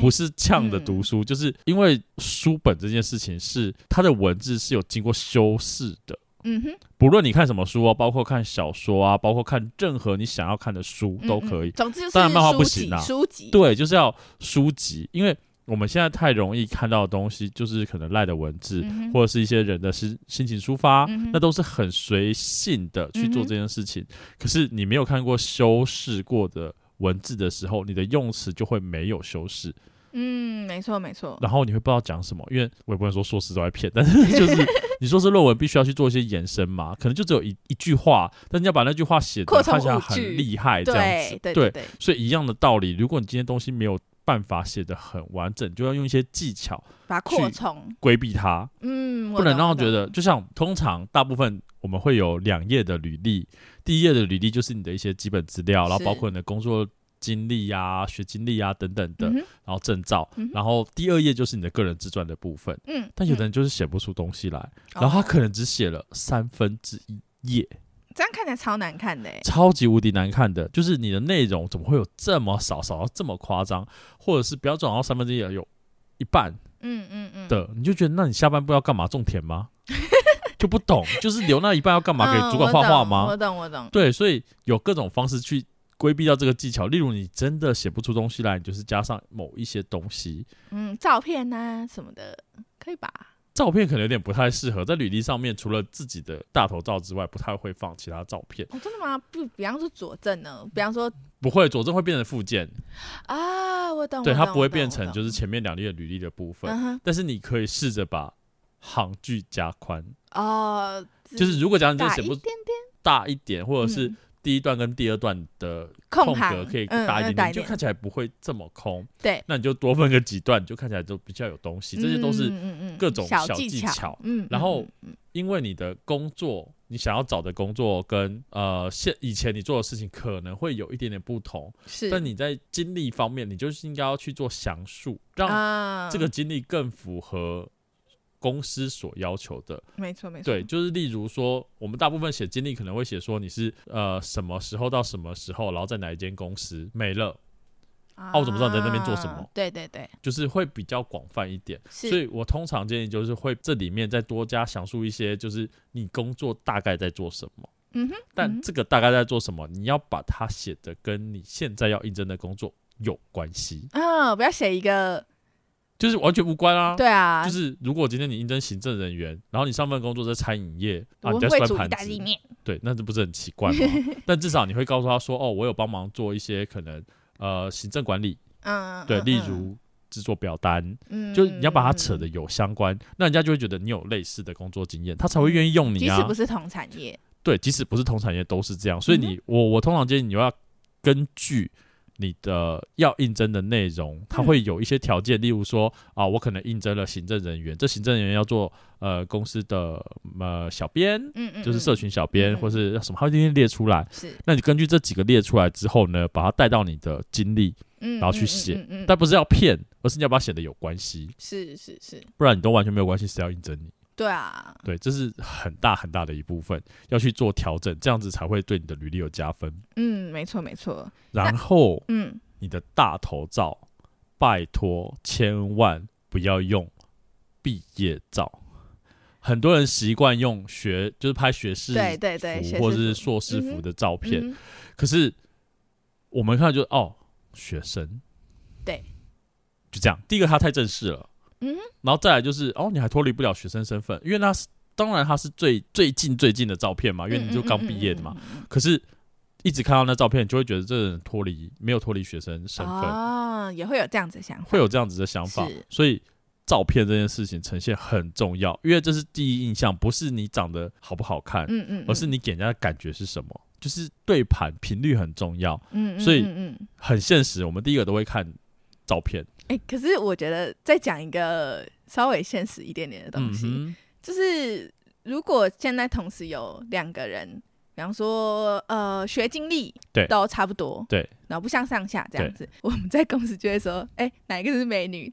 不是呛的读书，就是因为书本这件事情是它的文字是有经过修饰的。嗯哼，不论你看什么书啊，包括看小说啊，包括看任何你想要看的书都可以。总之就是当然漫画不行啊，书籍对，就是要书籍，因为我们现在太容易看到的东西，就是可能赖的文字，或者是一些人的心心情抒发，那都是很随性的去做这件事情。可是你没有看过修饰过的文字的时候，你的用词就会没有修饰。嗯，没错没错。然后你会不知道讲什么，因为我也不能说硕士都在骗，但是就是 (laughs) 你说是论文必须要去做一些延伸嘛，可能就只有一一句话，但你要把那句话写的看起来很厉害，这样子，对对对，对。所以一样的道理，如果你今天东西没有办法写得很完整，就要用一些技巧把它扩充，规避它。嗯，不能让他觉得，就像通常大部分我们会有两页的履历，第一页的履历就是你的一些基本资料，然后包括你的工作。经历呀、啊、学经历啊等等的，嗯、然后证照，嗯、然后第二页就是你的个人自传的部分。嗯，但有的人就是写不出东西来，嗯、然后他可能只写了三分之一页，这样看起来超难看的，超级无敌难看的。就是你的内容怎么会有这么少，少到这么夸张，或者是不要转到三分之一，有一半，嗯嗯嗯的，你就觉得那你下半部要干嘛？种田吗？(laughs) 就不懂，就是留那一半要干嘛？给主管画画吗？嗯、我懂，我懂。对，所以有各种方式去。规避掉这个技巧，例如你真的写不出东西来，你就是加上某一些东西，嗯，照片啊什么的，可以吧？照片可能有点不太适合在履历上面，除了自己的大头照之外，不太会放其他照片。哦，真的吗？不，比方说佐证呢？比方说不会，佐证会变成附件啊，我懂。对，它不会变成就是前面两页的履历的部分，但是你可以试着把行距加宽哦，就是如果讲你就写不。大一点，或者是第一段跟第二段的空格可以大一点点，就看起来不会这么空。对，那你就多分个几段，就看起来就比较有东西。这些都是各种小技巧。嗯，然后因为你的工作，你想要找的工作跟呃现以前你做的事情可能会有一点点不同。是，但你在经历方面，你就是应该要去做详述，让这个经历更符合。公司所要求的，没错没错，对，就是例如说，我们大部分写经历可能会写说你是呃什么时候到什么时候，然后在哪一间公司没了，啊，啊，我怎么知道你在那边做什么？对对对，就是会比较广泛一点，所以我通常建议就是会这里面再多加详述一些，就是你工作大概在做什么，嗯哼，但这个大概在做什么，你要把它写的跟你现在要应征的工作有关系。啊，不要写一个。就是完全无关啊！对啊，就是如果今天你应征行政人员，然后你上份工作在餐饮业，啊，你在端盘子，对，那这不是很奇怪吗？(laughs) 但至少你会告诉他说，哦，我有帮忙做一些可能呃行政管理，嗯，对，例如制作表单，嗯，就你要把它扯的有相关，那人家就会觉得你有类似的工作经验，他才会愿意用你啊。即使不是同产业，对，即使不是同产业都是这样，所以你我我通常建议你要根据。你的要应征的内容，它会有一些条件，嗯、例如说啊，我可能应征了行政人员，这行政人员要做呃公司的呃小编，嗯，嗯嗯，就是社群小编，或是什么，他会今天列出来。是，那你根据这几个列出来之后呢，把它带到你的经历，然后去写，但不是要骗，而是你要把它写的有关系。是是是，不然你都完全没有关系，谁要应征你？对啊，对，这是很大很大的一部分，要去做调整，这样子才会对你的履历有加分。嗯，没错没错。然后，嗯，你的大头照，拜托千万不要用毕业照。很多人习惯用学，就是拍学士服，对对对，或者是硕士服的照片。嗯嗯、可是我们看就哦，学生，对，就这样。第一个，他太正式了。嗯，然后再来就是哦，你还脱离不了学生身份，因为那是当然他是最最近最近的照片嘛，因为你就刚毕业的嘛。可是，一直看到那照片，你就会觉得这个人脱离没有脱离学生身份啊，也会有这样子的想法，会有这样子的想法。所以，照片这件事情呈现很重要，因为这是第一印象，不是你长得好不好看，嗯嗯，而是你给人家的感觉是什么，就是对盘频率很重要。嗯，所以很现实，我们第一个都会看照片。哎、欸，可是我觉得再讲一个稍微现实一点点的东西，嗯、就是如果现在同时有两个人，比方说呃学经历对都差不多，对，然后不相上下这样子，我们在公司就会说，哎、欸，哪一个是美女，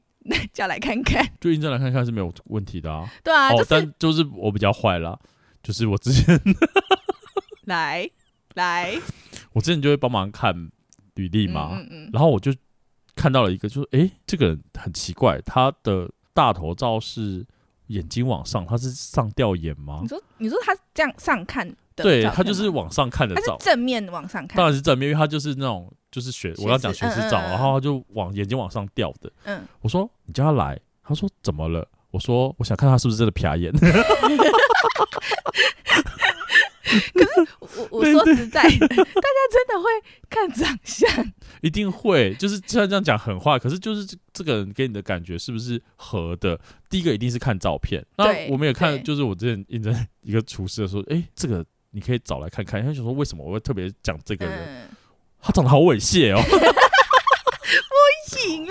叫来看看，就应征来看看是没有问题的啊。对啊，哦就是、但就是我比较坏啦，就是我之前来来，(laughs) 我之前就会帮忙看履历嘛，嗯嗯嗯然后我就。看到了一个，就是哎、欸，这个人很奇怪，他的大头照是眼睛往上，他是上吊眼吗？你说，你说他这样上看的，对，他就是往上看的照，正面往上看，当然是正面，因为他就是那种就是学，我要讲学士照，嗯嗯嗯然后他就往眼睛往上吊的。嗯，我说你叫他来，他说怎么了？我说我想看他是不是真的瞟眼。(laughs) 可是我我说实在 (laughs) 大家真的会看长相，一定会。就是虽然这样讲狠话，可是就是这这个人给你的感觉是不是合的？第一个一定是看照片。那我们也看，就是我之前应征一个厨师的时候，哎对，这个你可以找来看看。他就说为什么我会特别讲这个人？嗯、他长得好猥亵哦。(laughs)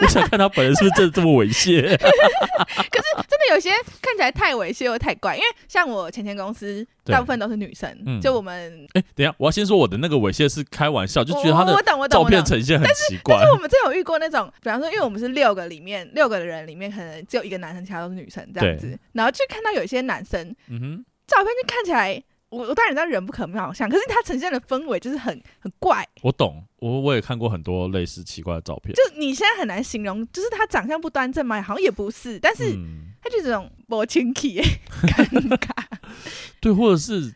我想看他本人是不是真的这么猥亵？(laughs) 可是真的有些看起来太猥亵又太怪，因为像我前前公司大部分都是女生，嗯、就我们哎、欸，等一下我要先说我的那个猥亵是开玩笑，就觉得他的照片呈现很奇怪。但是我们真有遇过那种，比方说，因为我们是六个里面六个人里面可能只有一个男生，其他都是女生这样子，然后就看到有些男生，嗯哼，照片就看起来。我我当然知道人不可貌相，可是他呈现的氛围就是很很怪。我懂，我我也看过很多类似奇怪的照片。就你现在很难形容，就是他长相不端正嘛，好像也不是，但是他就这种薄情气，(laughs) 尴尬。对，或者是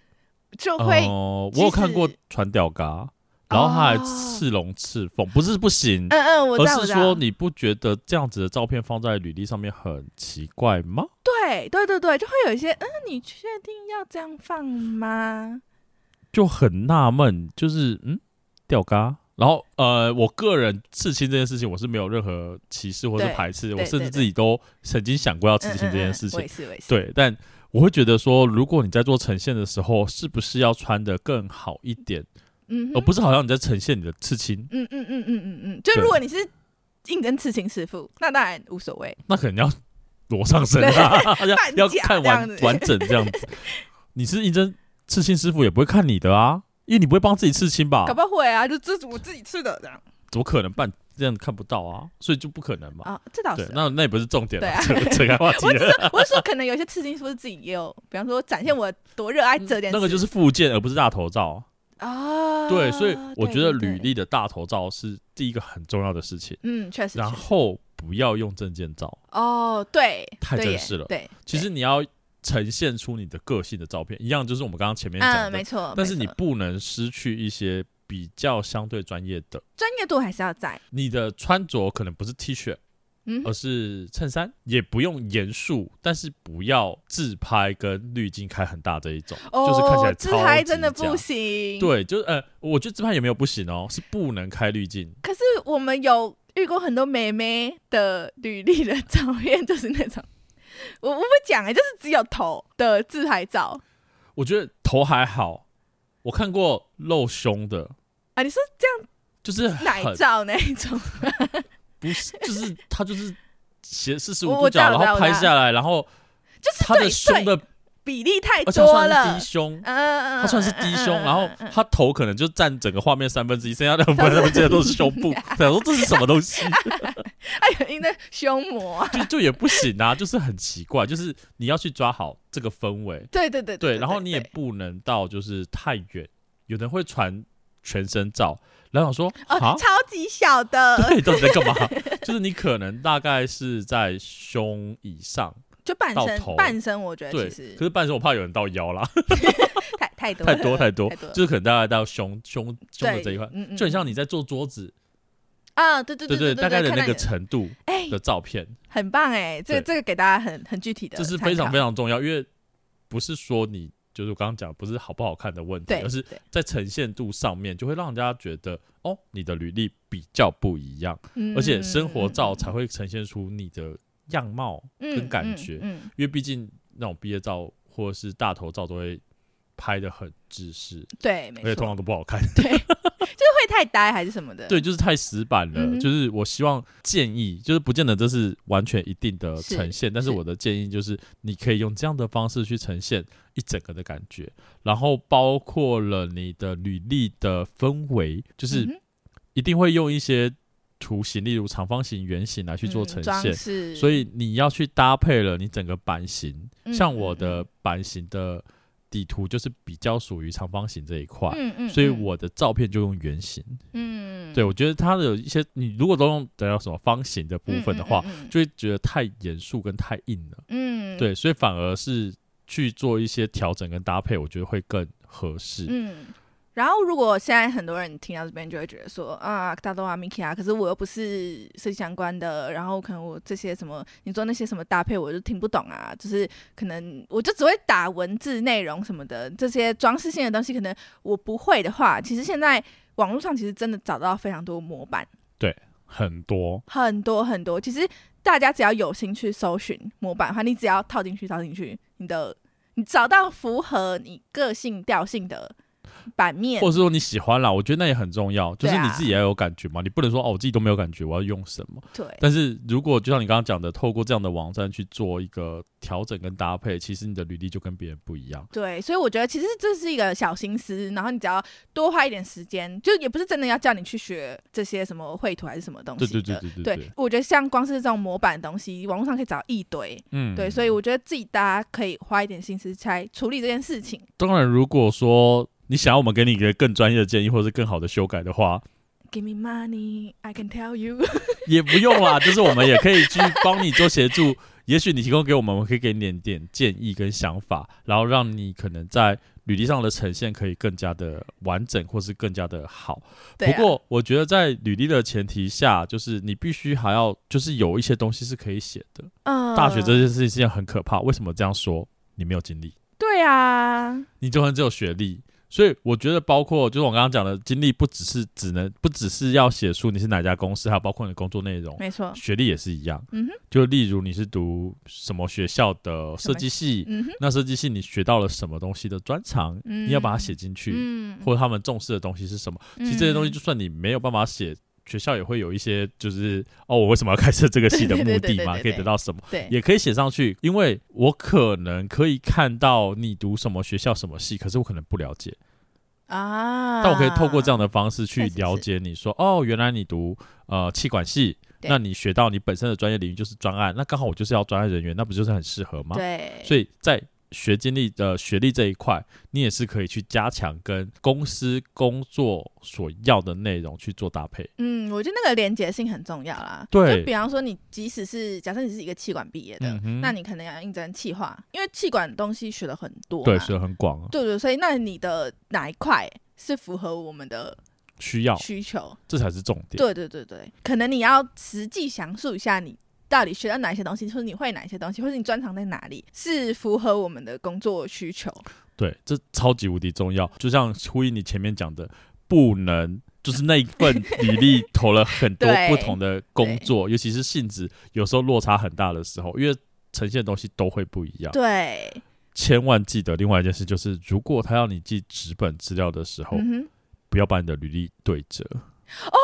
就会，呃、我有看过传吊嘎。然后他还刺龙刺凤，不是不行，嗯嗯，我是说你不觉得这样子的照片放在履历上面很奇怪吗？对对对对，就会有一些，嗯，你确定要这样放吗？就很纳闷，就是嗯，掉嘎。然后呃，我个人刺青这件事情，我是没有任何歧视或者排斥，我甚至自己都曾经想过要刺青这件事情，对，但。我会觉得说，如果你在做呈现的时候，是不是要穿的更好一点？嗯，而不是好像你在呈现你的刺青。嗯嗯嗯嗯嗯嗯，就如果你是应征刺青师傅，那当然无所谓。那可能要裸上身啊，(laughs) 要要看完完整这样子。你是应征刺青师傅，也不会看你的啊，因为你不会帮自己刺青吧？搞不好会啊，就这是我自己刺的这样。怎么可能办？这样看不到啊，所以就不可能嘛。啊，这倒是。那那也不是重点。对啊，扯开话题。我只是我是说，可能有些刺青师傅自己也有，比方说展现我多热爱这件事。那个就是附件，而不是大头照。啊，对，所以我觉得履历的大头照是第一个很重要的事情。嗯，确实。然后不要用证件照。哦，对，太正式了。对，其实你要呈现出你的个性的照片，一样就是我们刚刚前面讲的，没错。但是你不能失去一些比较相对专业的，专业度还是要在。你的穿着可能不是 T 恤。嗯，而是衬衫，也不用严肃，但是不要自拍跟滤镜开很大这一种，哦、就是看起来自拍真的不行。对，就是呃，我觉得自拍也没有不行哦，是不能开滤镜。可是我们有遇过很多美眉的履历的照片，就是那种，(laughs) 我我不讲哎，就是只有头的自拍照。我觉得头还好，我看过露胸的啊，你说这样就是奶照那一种。不是，就是他就是斜四十五度角，然后拍下来，然后就是他的胸的比例太多了，低胸，嗯，他算是低胸，然后他头可能就占整个画面三分之一，剩下两分之一都是胸部。(laughs) 想说这是什么东西？(laughs) 哎呀，因为胸膜就就也不行啊，就是很奇怪，就是你要去抓好这个氛围，对对对对，然后你也不能到就是太远，有人会传全身照。然后说哦，超级小的，对，到底在干嘛？(laughs) 就是你可能大概是在胸以上，就半身半身，我觉得对，其实。可是半身我怕有人到腰啦，(laughs) 太太多 (laughs) 太多太多，就是可能大概到胸胸胸的这一块，嗯嗯，就很像你在做桌子。啊，对对对对对，大概的那个程度的照片，很棒哎，这这个给大家很很具体的，这是非常非常重要，因为不是说你。就是我刚刚讲，不是好不好看的问题，而是在呈现度上面，就会让人家觉得哦，你的履历比较不一样，嗯、而且生活照才会呈现出你的样貌跟感觉。嗯嗯嗯、因为毕竟那种毕业照或者是大头照都会拍的很制式，对，而且通常都不好看。对。会太呆还是什么的？对，就是太死板了。嗯、就是我希望建议，就是不见得这是完全一定的呈现，是但是我的建议就是，你可以用这样的方式去呈现一整个的感觉，然后包括了你的履历的氛围，就是一定会用一些图形，例如长方形、圆形来去做呈现。嗯、所以你要去搭配了你整个版型，嗯、像我的版型的。底图就是比较属于长方形这一块，嗯嗯，所以我的照片就用圆形，嗯，对，我觉得它的有一些，你如果都用得到什么方形的部分的话，就会觉得太严肃跟太硬了，嗯，对，所以反而是去做一些调整跟搭配，我觉得会更合适，嗯。然后，如果现在很多人听到这边，就会觉得说啊，大豆啊，Miki 啊，可是我又不是设计相关的，然后可能我这些什么，你做那些什么搭配，我就听不懂啊，就是可能我就只会打文字内容什么的，这些装饰性的东西，可能我不会的话，其实现在网络上其实真的找到非常多模板，对，很多很多很多，其实大家只要有心去搜寻模板的话，你只要套进去套进去，你的你找到符合你个性调性的。(laughs) 版面，或者是说你喜欢啦，我觉得那也很重要，就是你自己也要有感觉嘛，你不能说哦，我自己都没有感觉，我要用什么？对。但是如果就像你刚刚讲的，透过这样的网站去做一个调整跟搭配，其实你的履历就跟别人不一样。对，所以我觉得其实这是一个小心思，然后你只要多花一点时间，就也不是真的要叫你去学这些什么绘图还是什么东西的。对对对对对。对，我觉得像光是这种模板的东西，网络上可以找一堆。嗯。对，所以我觉得自己大家可以花一点心思来处理这件事情。当然，如果说。你想要我们给你一个更专业的建议，或者是更好的修改的话，Give me money, I can tell you。(laughs) 也不用啦，就是我们也可以去帮你做协助。(laughs) 也许你提供给我们，我们可以给你点点建议跟想法，然后让你可能在履历上的呈现可以更加的完整，或是更加的好。不过，我觉得在履历的前提下，就是你必须还要就是有一些东西是可以写的。嗯，大学这件事情是件很可怕。为什么这样说？你没有经历。对啊，你就算只有学历。所以我觉得，包括就是我刚刚讲的经历，不只是只能不只是要写出你是哪家公司，还有包括你的工作内容，没错，学历也是一样。嗯哼，就例如你是读什么学校的设计系，嗯，那设计系你学到了什么东西的专长，嗯、你要把它写进去，嗯，或者他们重视的东西是什么？其实这些东西，就算你没有办法写。学校也会有一些，就是哦，我为什么要开设这个 (laughs) 系的目的嘛，可以得到什么？对，也可以写上去，因为我可能可以看到你读什么学校、什么系，可是我可能不了解啊。但我可以透过这样的方式去了解你说，哦，原来你读呃气管系，那你学到你本身的专业领域就是专案，那刚好我就是要专案人员，那不就是很适合吗？对，所以在。学经历的学历这一块，你也是可以去加强跟公司工作所要的内容去做搭配。嗯，我觉得那个连结性很重要啦。对，就比方说你即使是假设你是一个气管毕业的，嗯，那你可能要应征气化，因为气管东西学了很多，对，学的很广啊。对对，所以那你的哪一块是符合我们的需要需求？这才是重点。对对对对，可能你要实际详述一下你。到底学到哪些东西，或者你会哪些东西，或者你专长在哪里，是符合我们的工作需求？对，这超级无敌重要。就像呼应你前面讲的，不能就是那一份履历投了很多 (laughs) 不同的工作，尤其是性质有时候落差很大的时候，因为呈现的东西都会不一样。对，千万记得另外一件事，就是如果他要你寄纸本资料的时候，嗯、不要把你的履历对折。哦，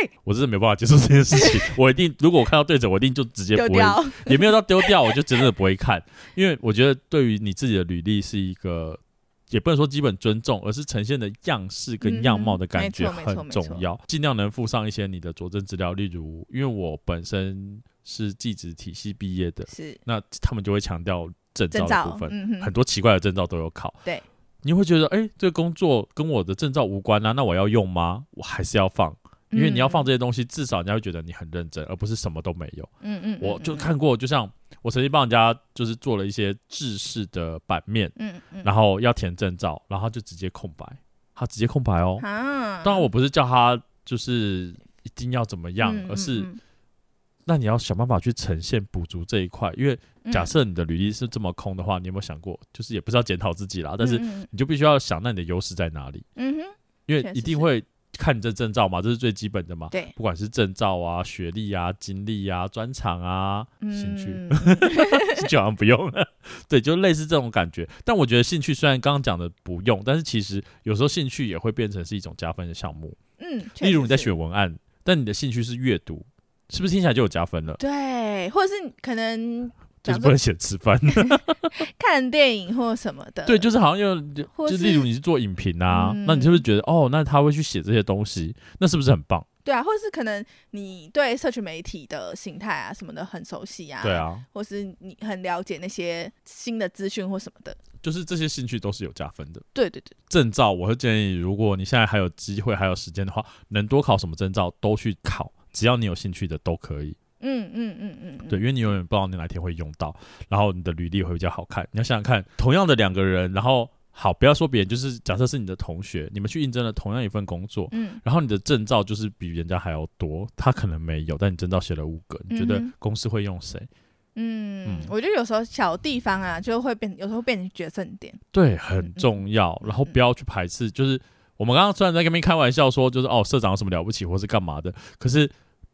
对，我真的没办法接受这件事情。(laughs) 我一定，如果我看到对着，我一定就直接不会，也没有到丢掉，我就真的不会看。因为我觉得，对于你自己的履历是一个，也不能说基本尊重，而是呈现的样式跟样貌的感觉很重要。尽量能附上一些你的佐证资料，例如，因为我本身是记职体系毕业的，是那他们就会强调证照的部分，嗯，很多奇怪的证照都有考，对。你会觉得，哎、欸，这个工作跟我的证照无关啊，那我要用吗？我还是要放，因为你要放这些东西，至少人家会觉得你很认真，而不是什么都没有。嗯嗯，我就看过，就像我曾经帮人家就是做了一些制式的版面，嗯嗯，然后要填证照，然后就直接空白，他直接空白哦。啊，当然我不是叫他就是一定要怎么样，而是。那你要想办法去呈现补足这一块，因为假设你的履历是这么空的话，嗯、你有没有想过，就是也不是要检讨自己啦，但是你就必须要想，那你的优势在哪里？嗯哼，因为一定会看你这证照嘛，这是最基本的嘛。对，不管是证照啊、学历啊、经历啊、专长啊、兴趣，(laughs) 兴趣好像不用了。(laughs) 对，就类似这种感觉。但我觉得兴趣虽然刚刚讲的不用，但是其实有时候兴趣也会变成是一种加分的项目。嗯，例如你在选文案，但你的兴趣是阅读。是不是听起来就有加分了？对，或者是可能就是不能写吃饭、(laughs) 看电影或什么的。对，就是好像又就例如你是做影评啊，那你是不是觉得哦，那他会去写这些东西，那是不是很棒？对啊，或者是可能你对社群媒体的形态啊什么的很熟悉啊，对啊，或是你很了解那些新的资讯或什么的，就是这些兴趣都是有加分的。对对对，证照我会建议，如果你现在还有机会还有时间的话，能多考什么证照都去考。只要你有兴趣的都可以，嗯嗯嗯嗯，对，因为你永远不知道你哪天会用到，然后你的履历会比较好看。你要想想看，同样的两个人，然后好，不要说别人，就是假设是你的同学，你们去应征了同样一份工作，嗯，然后你的证照就是比人家还要多，他可能没有，但你证照写了五个，你觉得公司会用谁？嗯，嗯，我觉得有时候小地方啊，就会变，有时候变成决胜点，对，很重要。然后不要去排斥，就是我们刚刚虽然在跟边开玩笑说，就是哦，社长有什么了不起，或是干嘛的，可是。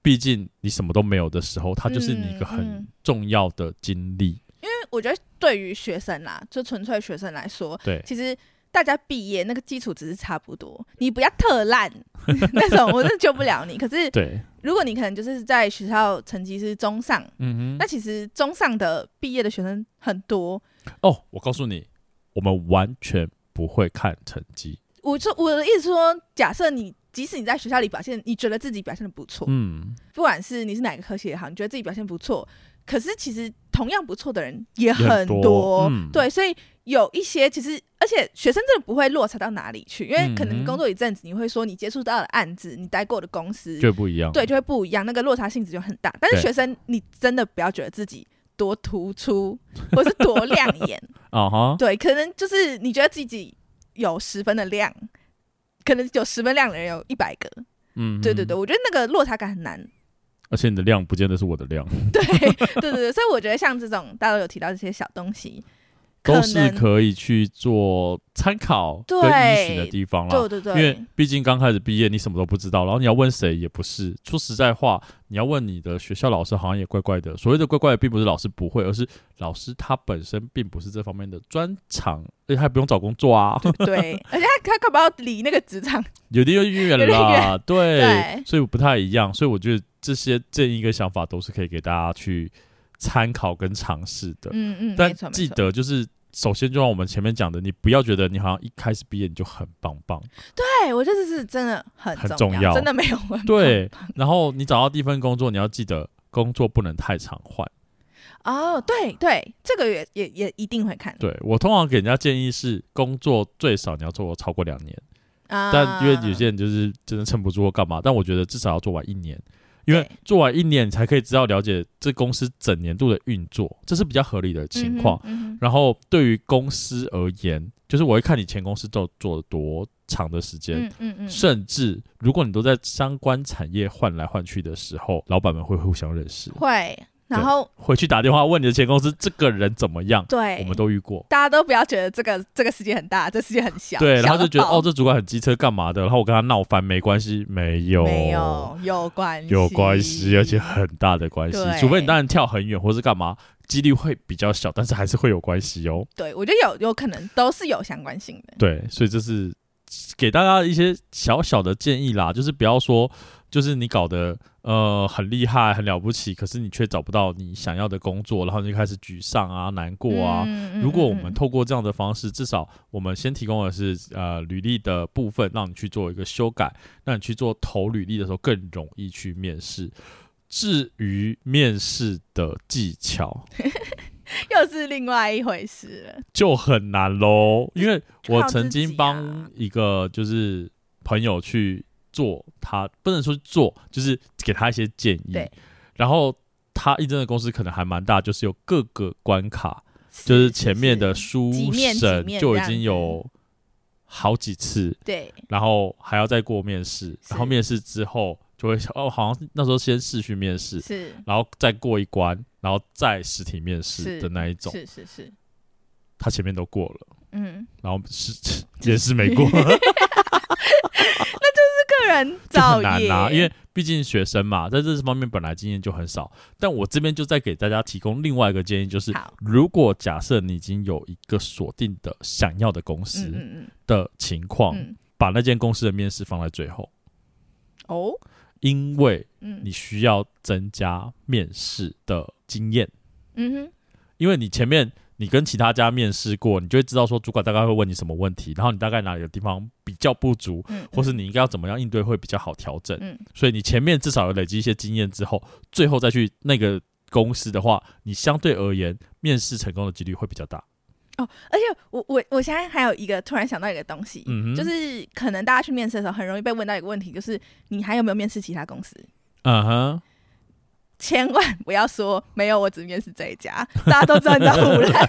毕竟你什么都没有的时候，它就是你一个很重要的经历。嗯嗯。因为我觉得对于学生啦，就纯粹学生来说，对，其实大家毕业那个基础只是差不多。你不要特烂 (laughs) 那种，我真的救不了你。可是，对，如果你可能就是在学校成绩是中上，嗯哼，那其实中上的毕业的学生很多。哦，我告诉你，我们完全不会看成绩。我说我的意思说，假设你。即使你在学校里表现，你觉得自己表现的不错，嗯，不管是你是哪个科系也好，你觉得自己表现不错，可是其实同样不错的人也很多，多嗯、对，所以有一些其实，而且学生真的不会落差到哪里去，因为可能你工作一阵子，你会说你接触到的案子，你待过的公司就不一样，对，就会不一样，那个落差性质就很大。但是学生，你真的不要觉得自己多突出或是多亮眼。(laughs) 啊，对，可能就是你觉得自己有十分的亮。可能有十分量的人有一百个，嗯，对对对，我觉得那个落差感很难。而且你的量不见得是我的量。(laughs) 对对对对，所以我觉得像这种大家都有提到这些小东西，都是可以去做参考跟依循的地方啦。对对对，因为毕竟刚开始毕业，你什么都不知道，然后你要问谁也不是。说实在话，你要问你的学校老师，好像也怪怪的。所谓的怪怪的，并不是老师不会，而是老师他本身并不是这方面的专长，而且还不用找工作啊。对，(laughs) 对，而且他他可不要离那个职场有点远了啦。(laughs) 对，对，所以不太一样。所以我觉得这些建议跟想法都是可以给大家去。参考跟尝试的，嗯嗯，但记得就是，首先就像我们前面讲的，你不要觉得你好像一开始毕业你就很棒棒。对，我觉得这是真的很很重要，真的没有问题。对，然后你找到第一份工作，你要记得工作不能太常换。哦，对对，这个也也也一定会看。对，我通常给人家建议是，工作最少你要做超过两年，啊，但因为有些人就是真的撑不住或干嘛，但我觉得至少要做完一年。因为做完一年，你才可以知道了解这公司整年度的运作，这是比较合理的情况。嗯嗯、然后对于公司而言，就是我会看你前公司都做了多长的时间，嗯嗯嗯、甚至如果你都在相关产业换来换去的时候，老板们会互相认识。会。然后回去打电话问你的前公司这个人怎么样？对，我们都遇过。大家都不要觉得这个这个世界很大，这世界很小。对，然后就觉得哦，这主管很机车干嘛的？然后我跟他闹翻没关系，没有，没有，有关系，有关系，而且很大的关系。除非你当然跳很远或是干嘛，几率会比较小，但是还是会有关系哦。对，我觉得有有可能都是有相关性的。对，所以这是给大家一些小小的建议啦，就是不要说。就是你搞得呃很厉害很了不起，可是你却找不到你想要的工作，然后你就开始沮丧啊、难过啊。嗯、如果我们透过这样的方式，至少我们先提供的是呃履历的部分，让你去做一个修改，让你去做投履历的时候更容易去面试。至于面试的技巧，(laughs) 又是另外一回事了，就很难喽。因为我曾经帮一个就是朋友去。做他不能说做，就是给他一些建议。对，然后他应征的公司可能还蛮大，就是有各个关卡，就是前面的书审就已经有好几次。对，然后还要再过面试，然后面试之后就会哦，好像那时候先试去面试，是，然后再过一关，然后再实体面试的那一种。是是是，他前面都过了，嗯，然后是 (laughs) 也是没过。(laughs) (laughs) 个人就很难拿，因为毕竟学生嘛，在这方面本来经验就很少。但我这边就再给大家提供另外一个建议，就是如果假设你已经有一个锁定的想要的公司的情况，把那间公司的面试放在最后哦，因为你需要增加面试的经验。嗯哼，因为你前面。你跟其他家面试过，你就会知道说主管大概会问你什么问题，然后你大概哪里的地方比较不足，嗯嗯、或是你应该要怎么样应对会比较好调整。嗯、所以你前面至少有累积一些经验之后，最后再去那个公司的话，你相对而言面试成功的几率会比较大。哦，而且我我我现在还有一个突然想到一个东西，嗯、就是可能大家去面试的时候很容易被问到一个问题，就是你还有没有面试其他公司？嗯哼。千万不要说没有，我只面试这一家，(laughs) 大家都知道你在胡来。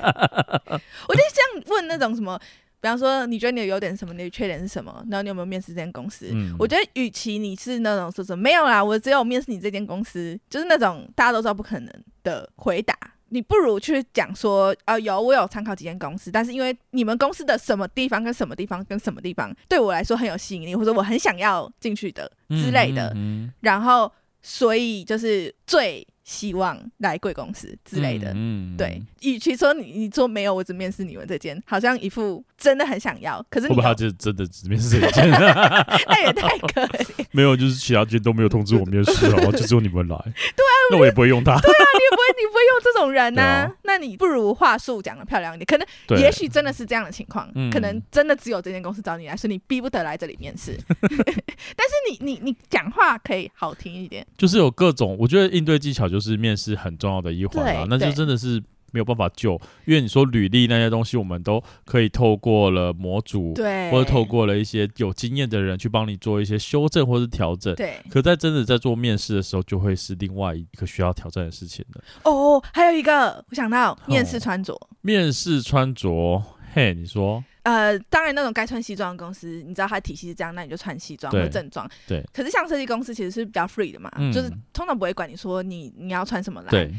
(laughs) 我就这样问那种什么，比方说你觉得你的优点是什么，你的缺点是什么，然后你有没有面试这间公司？嗯、我觉得与其你是那种说什么没有啦，我只有面试你这间公司，就是那种大家都知道不可能的回答，你不如去讲说啊、呃，有我有参考几间公司，但是因为你们公司的什么地方跟什么地方跟什么地方对我来说很有吸引力，或者我很想要进去的之类的，嗯嗯嗯然后。所以就是最希望来贵公司之类的，嗯，嗯对。与其说你你说没有，我只面试你们这间，好像一副真的很想要，可是不会他就真的只面试这间？那 (laughs) 也太可怜。(laughs) 没有，就是其他间都没有通知我面试，然后就只有你们来。对啊，那我我也不会用他。(laughs) 对啊，你也不会，你不会用这种人呐、那你不如话术讲的漂亮一点，可能也许真的是这样的情况，对可能真的只有这间公司找你来，所以你逼不得来这里面试。(laughs) 但是你你你讲话可以好听一点，就是有各种，我觉得应对技巧就是面试很重要的一环啊，那就真的是没有办法救，因为你说履历那些东西，我们都可以透过了模组，对，或者透过了一些有经验的人去帮你做一些修正或是调整，对。可在真的在做面试的时候，就会是另外一个需要挑战的事情了。哦，还有一个，我想到面试穿着，哦、面试穿着，嘿，你说。呃，当然，那种该穿西装的公司，你知道它体系是这样，那你就穿西装或正装。对。可是像设计公司其实是比较 free 的嘛，嗯、就是通常不会管你说你你要穿什么来。对。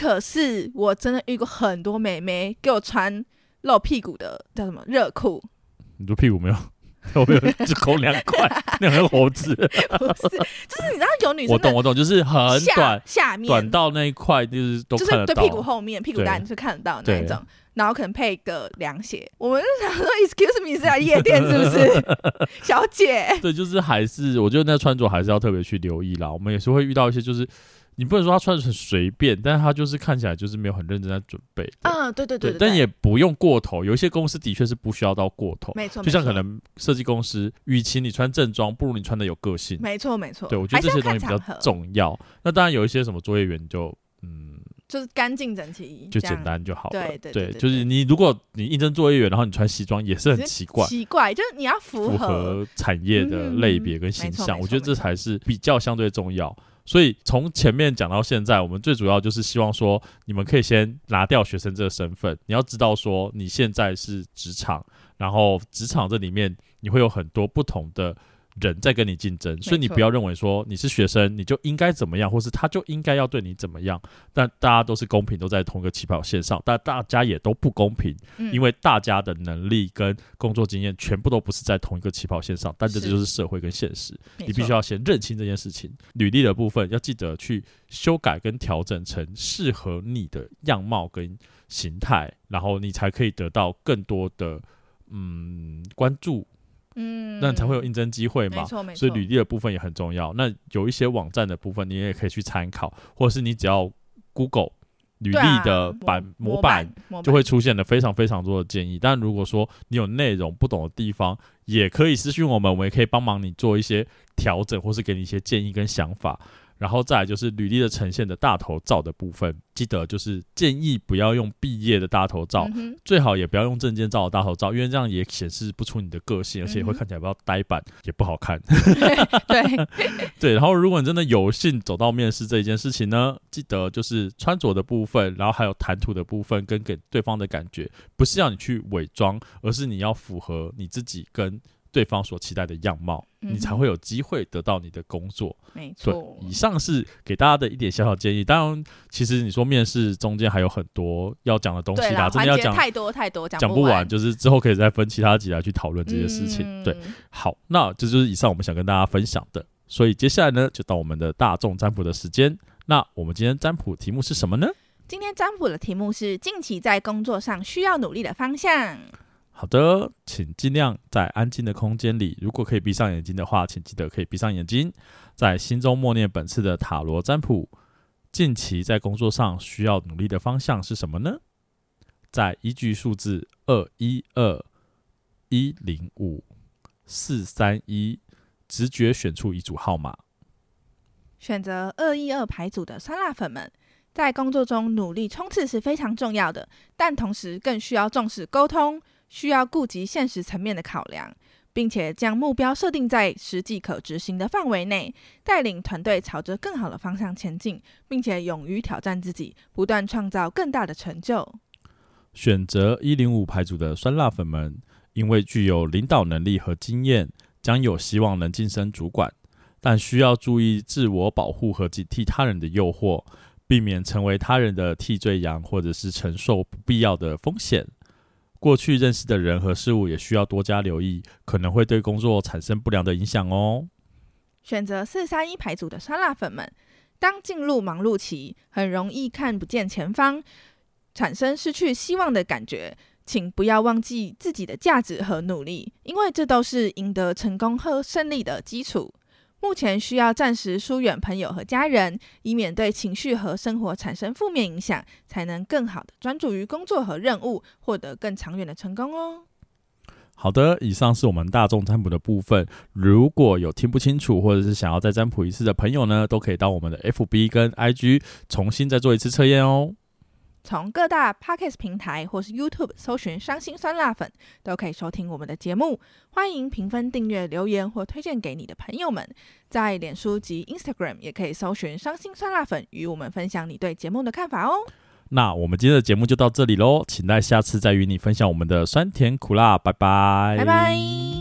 可是我真的遇过很多美眉给我穿露屁股的叫什么热裤？你说屁股没有？(laughs) 我没有，只空两块，(laughs) 两个猴子。不是，就是你知道有女生，我懂我懂，就是很短，下面短到那一块就是都就是对屁股后面，屁股蛋是看得到那一种。然后可能配个凉鞋，我们就想说，Excuse me，是在夜店是不是，(laughs) 小姐？对，就是还是我觉得那穿着还是要特别去留意啦。我们也是会遇到一些，就是你不能说他穿的很随便，但是他就是看起来就是没有很认真在准备。嗯，对对对，但也不用过头。有一些公司的确是不需要到过头，没错。就像可能设计公司，与其你穿正装，不如你穿的有个性。没错没错。对，我觉得这些东西比较重要。那当然有一些什么作业员就嗯。就是干净整齐，就简单就好了。对对对，就是你如果你应征作业员，然后你穿西装也是很奇怪。奇怪，就是你要符合，符合产业的类别跟形象，我觉得这才是比较相对重要。所以从前面讲到现在，我们最主要就是希望说，你们可以先拿掉学生这个身份。你要知道说，你现在是职场，然后职场这里面你会有很多不同的。人在跟你竞争，所以你不要认为说你是学生你就应该怎么样，或是他就应该要对你怎么样。但大家都是公平，都在同一个起跑线上，但大家也都不公平，嗯、因为大家的能力跟工作经验全部都不是在同一个起跑线上。但这就是社会跟现实，你必须要先认清这件事情。履历的部分要记得去修改跟调整成适合你的样貌跟形态，然后你才可以得到更多的嗯关注。嗯，那才会有应征机会嘛。没错没错。所以履历的部分也很重要。那有一些网站的部分，你也可以去参考，或者是你只要 Google 履历的版模板，就会出现了非常非常多的建议。但如果说你有内容不懂的地方，也可以私讯我们，我们也可以帮忙你做一些调整，或是给你一些建议跟想法。然后再来就是履历的呈现的大头照的部分，记得就是建议不要用毕业的大头照，嗯、最好也不要用证件照的大头照，因为这样也显示不出你的个性，而且也会看起来比较呆板，嗯、也不好看。(laughs) 对 (laughs) 对，然后如果你真的有幸走到面试这一件事情呢，记得就是穿着的部分，然后还有谈吐的部分，跟给对方的感觉，不是要你去伪装，而是你要符合你自己跟。对方所期待的样貌，嗯、你才会有机会得到你的工作。没错，以上是给大家的一点小小建议。当然，其实你说面试中间还有很多要讲的东西啦，真的要讲太多太多，讲不完。就是之后可以再分其他集来去讨论这些事情。嗯、对，好，那这就是以上我们想跟大家分享的。所以接下来呢，就到我们的大众占卜的时间。那我们今天占卜题目是什么呢？今天占卜的题目是近期在工作上需要努力的方向。好的，请尽量在安静的空间里。如果可以闭上眼睛的话，请记得可以闭上眼睛，在心中默念本次的塔罗占卜。近期在工作上需要努力的方向是什么呢？再依据数字二一二一零五四三一，直觉选出一组号码。选择二一二牌组的酸辣粉们，在工作中努力冲刺是非常重要的，但同时更需要重视沟通。需要顾及现实层面的考量，并且将目标设定在实际可执行的范围内，带领团队朝着更好的方向前进，并且勇于挑战自己，不断创造更大的成就。选择一零五牌组的酸辣粉们，因为具有领导能力和经验，将有希望能晋升主管，但需要注意自我保护和警惕他人的诱惑，避免成为他人的替罪羊，或者是承受不必要的风险。过去认识的人和事物也需要多加留意，可能会对工作产生不良的影响哦。选择四三一牌组的酸辣粉们，当进入忙碌期，很容易看不见前方，产生失去希望的感觉。请不要忘记自己的价值和努力，因为这都是赢得成功和胜利的基础。目前需要暂时疏远朋友和家人，以免对情绪和生活产生负面影响，才能更好的专注于工作和任务，获得更长远的成功哦。好的，以上是我们大众占卜的部分。如果有听不清楚，或者是想要再占卜一次的朋友呢，都可以到我们的 FB 跟 IG 重新再做一次测验哦。从各大 Podcast 平台或是 YouTube 搜寻“伤心酸辣粉”，都可以收听我们的节目。欢迎评分、订阅、留言或推荐给你的朋友们。在脸书及 Instagram 也可以搜寻“伤心酸辣粉”，与我们分享你对节目的看法哦。那我们今天的节目就到这里喽，请待下次再与你分享我们的酸甜苦辣。拜拜，拜拜。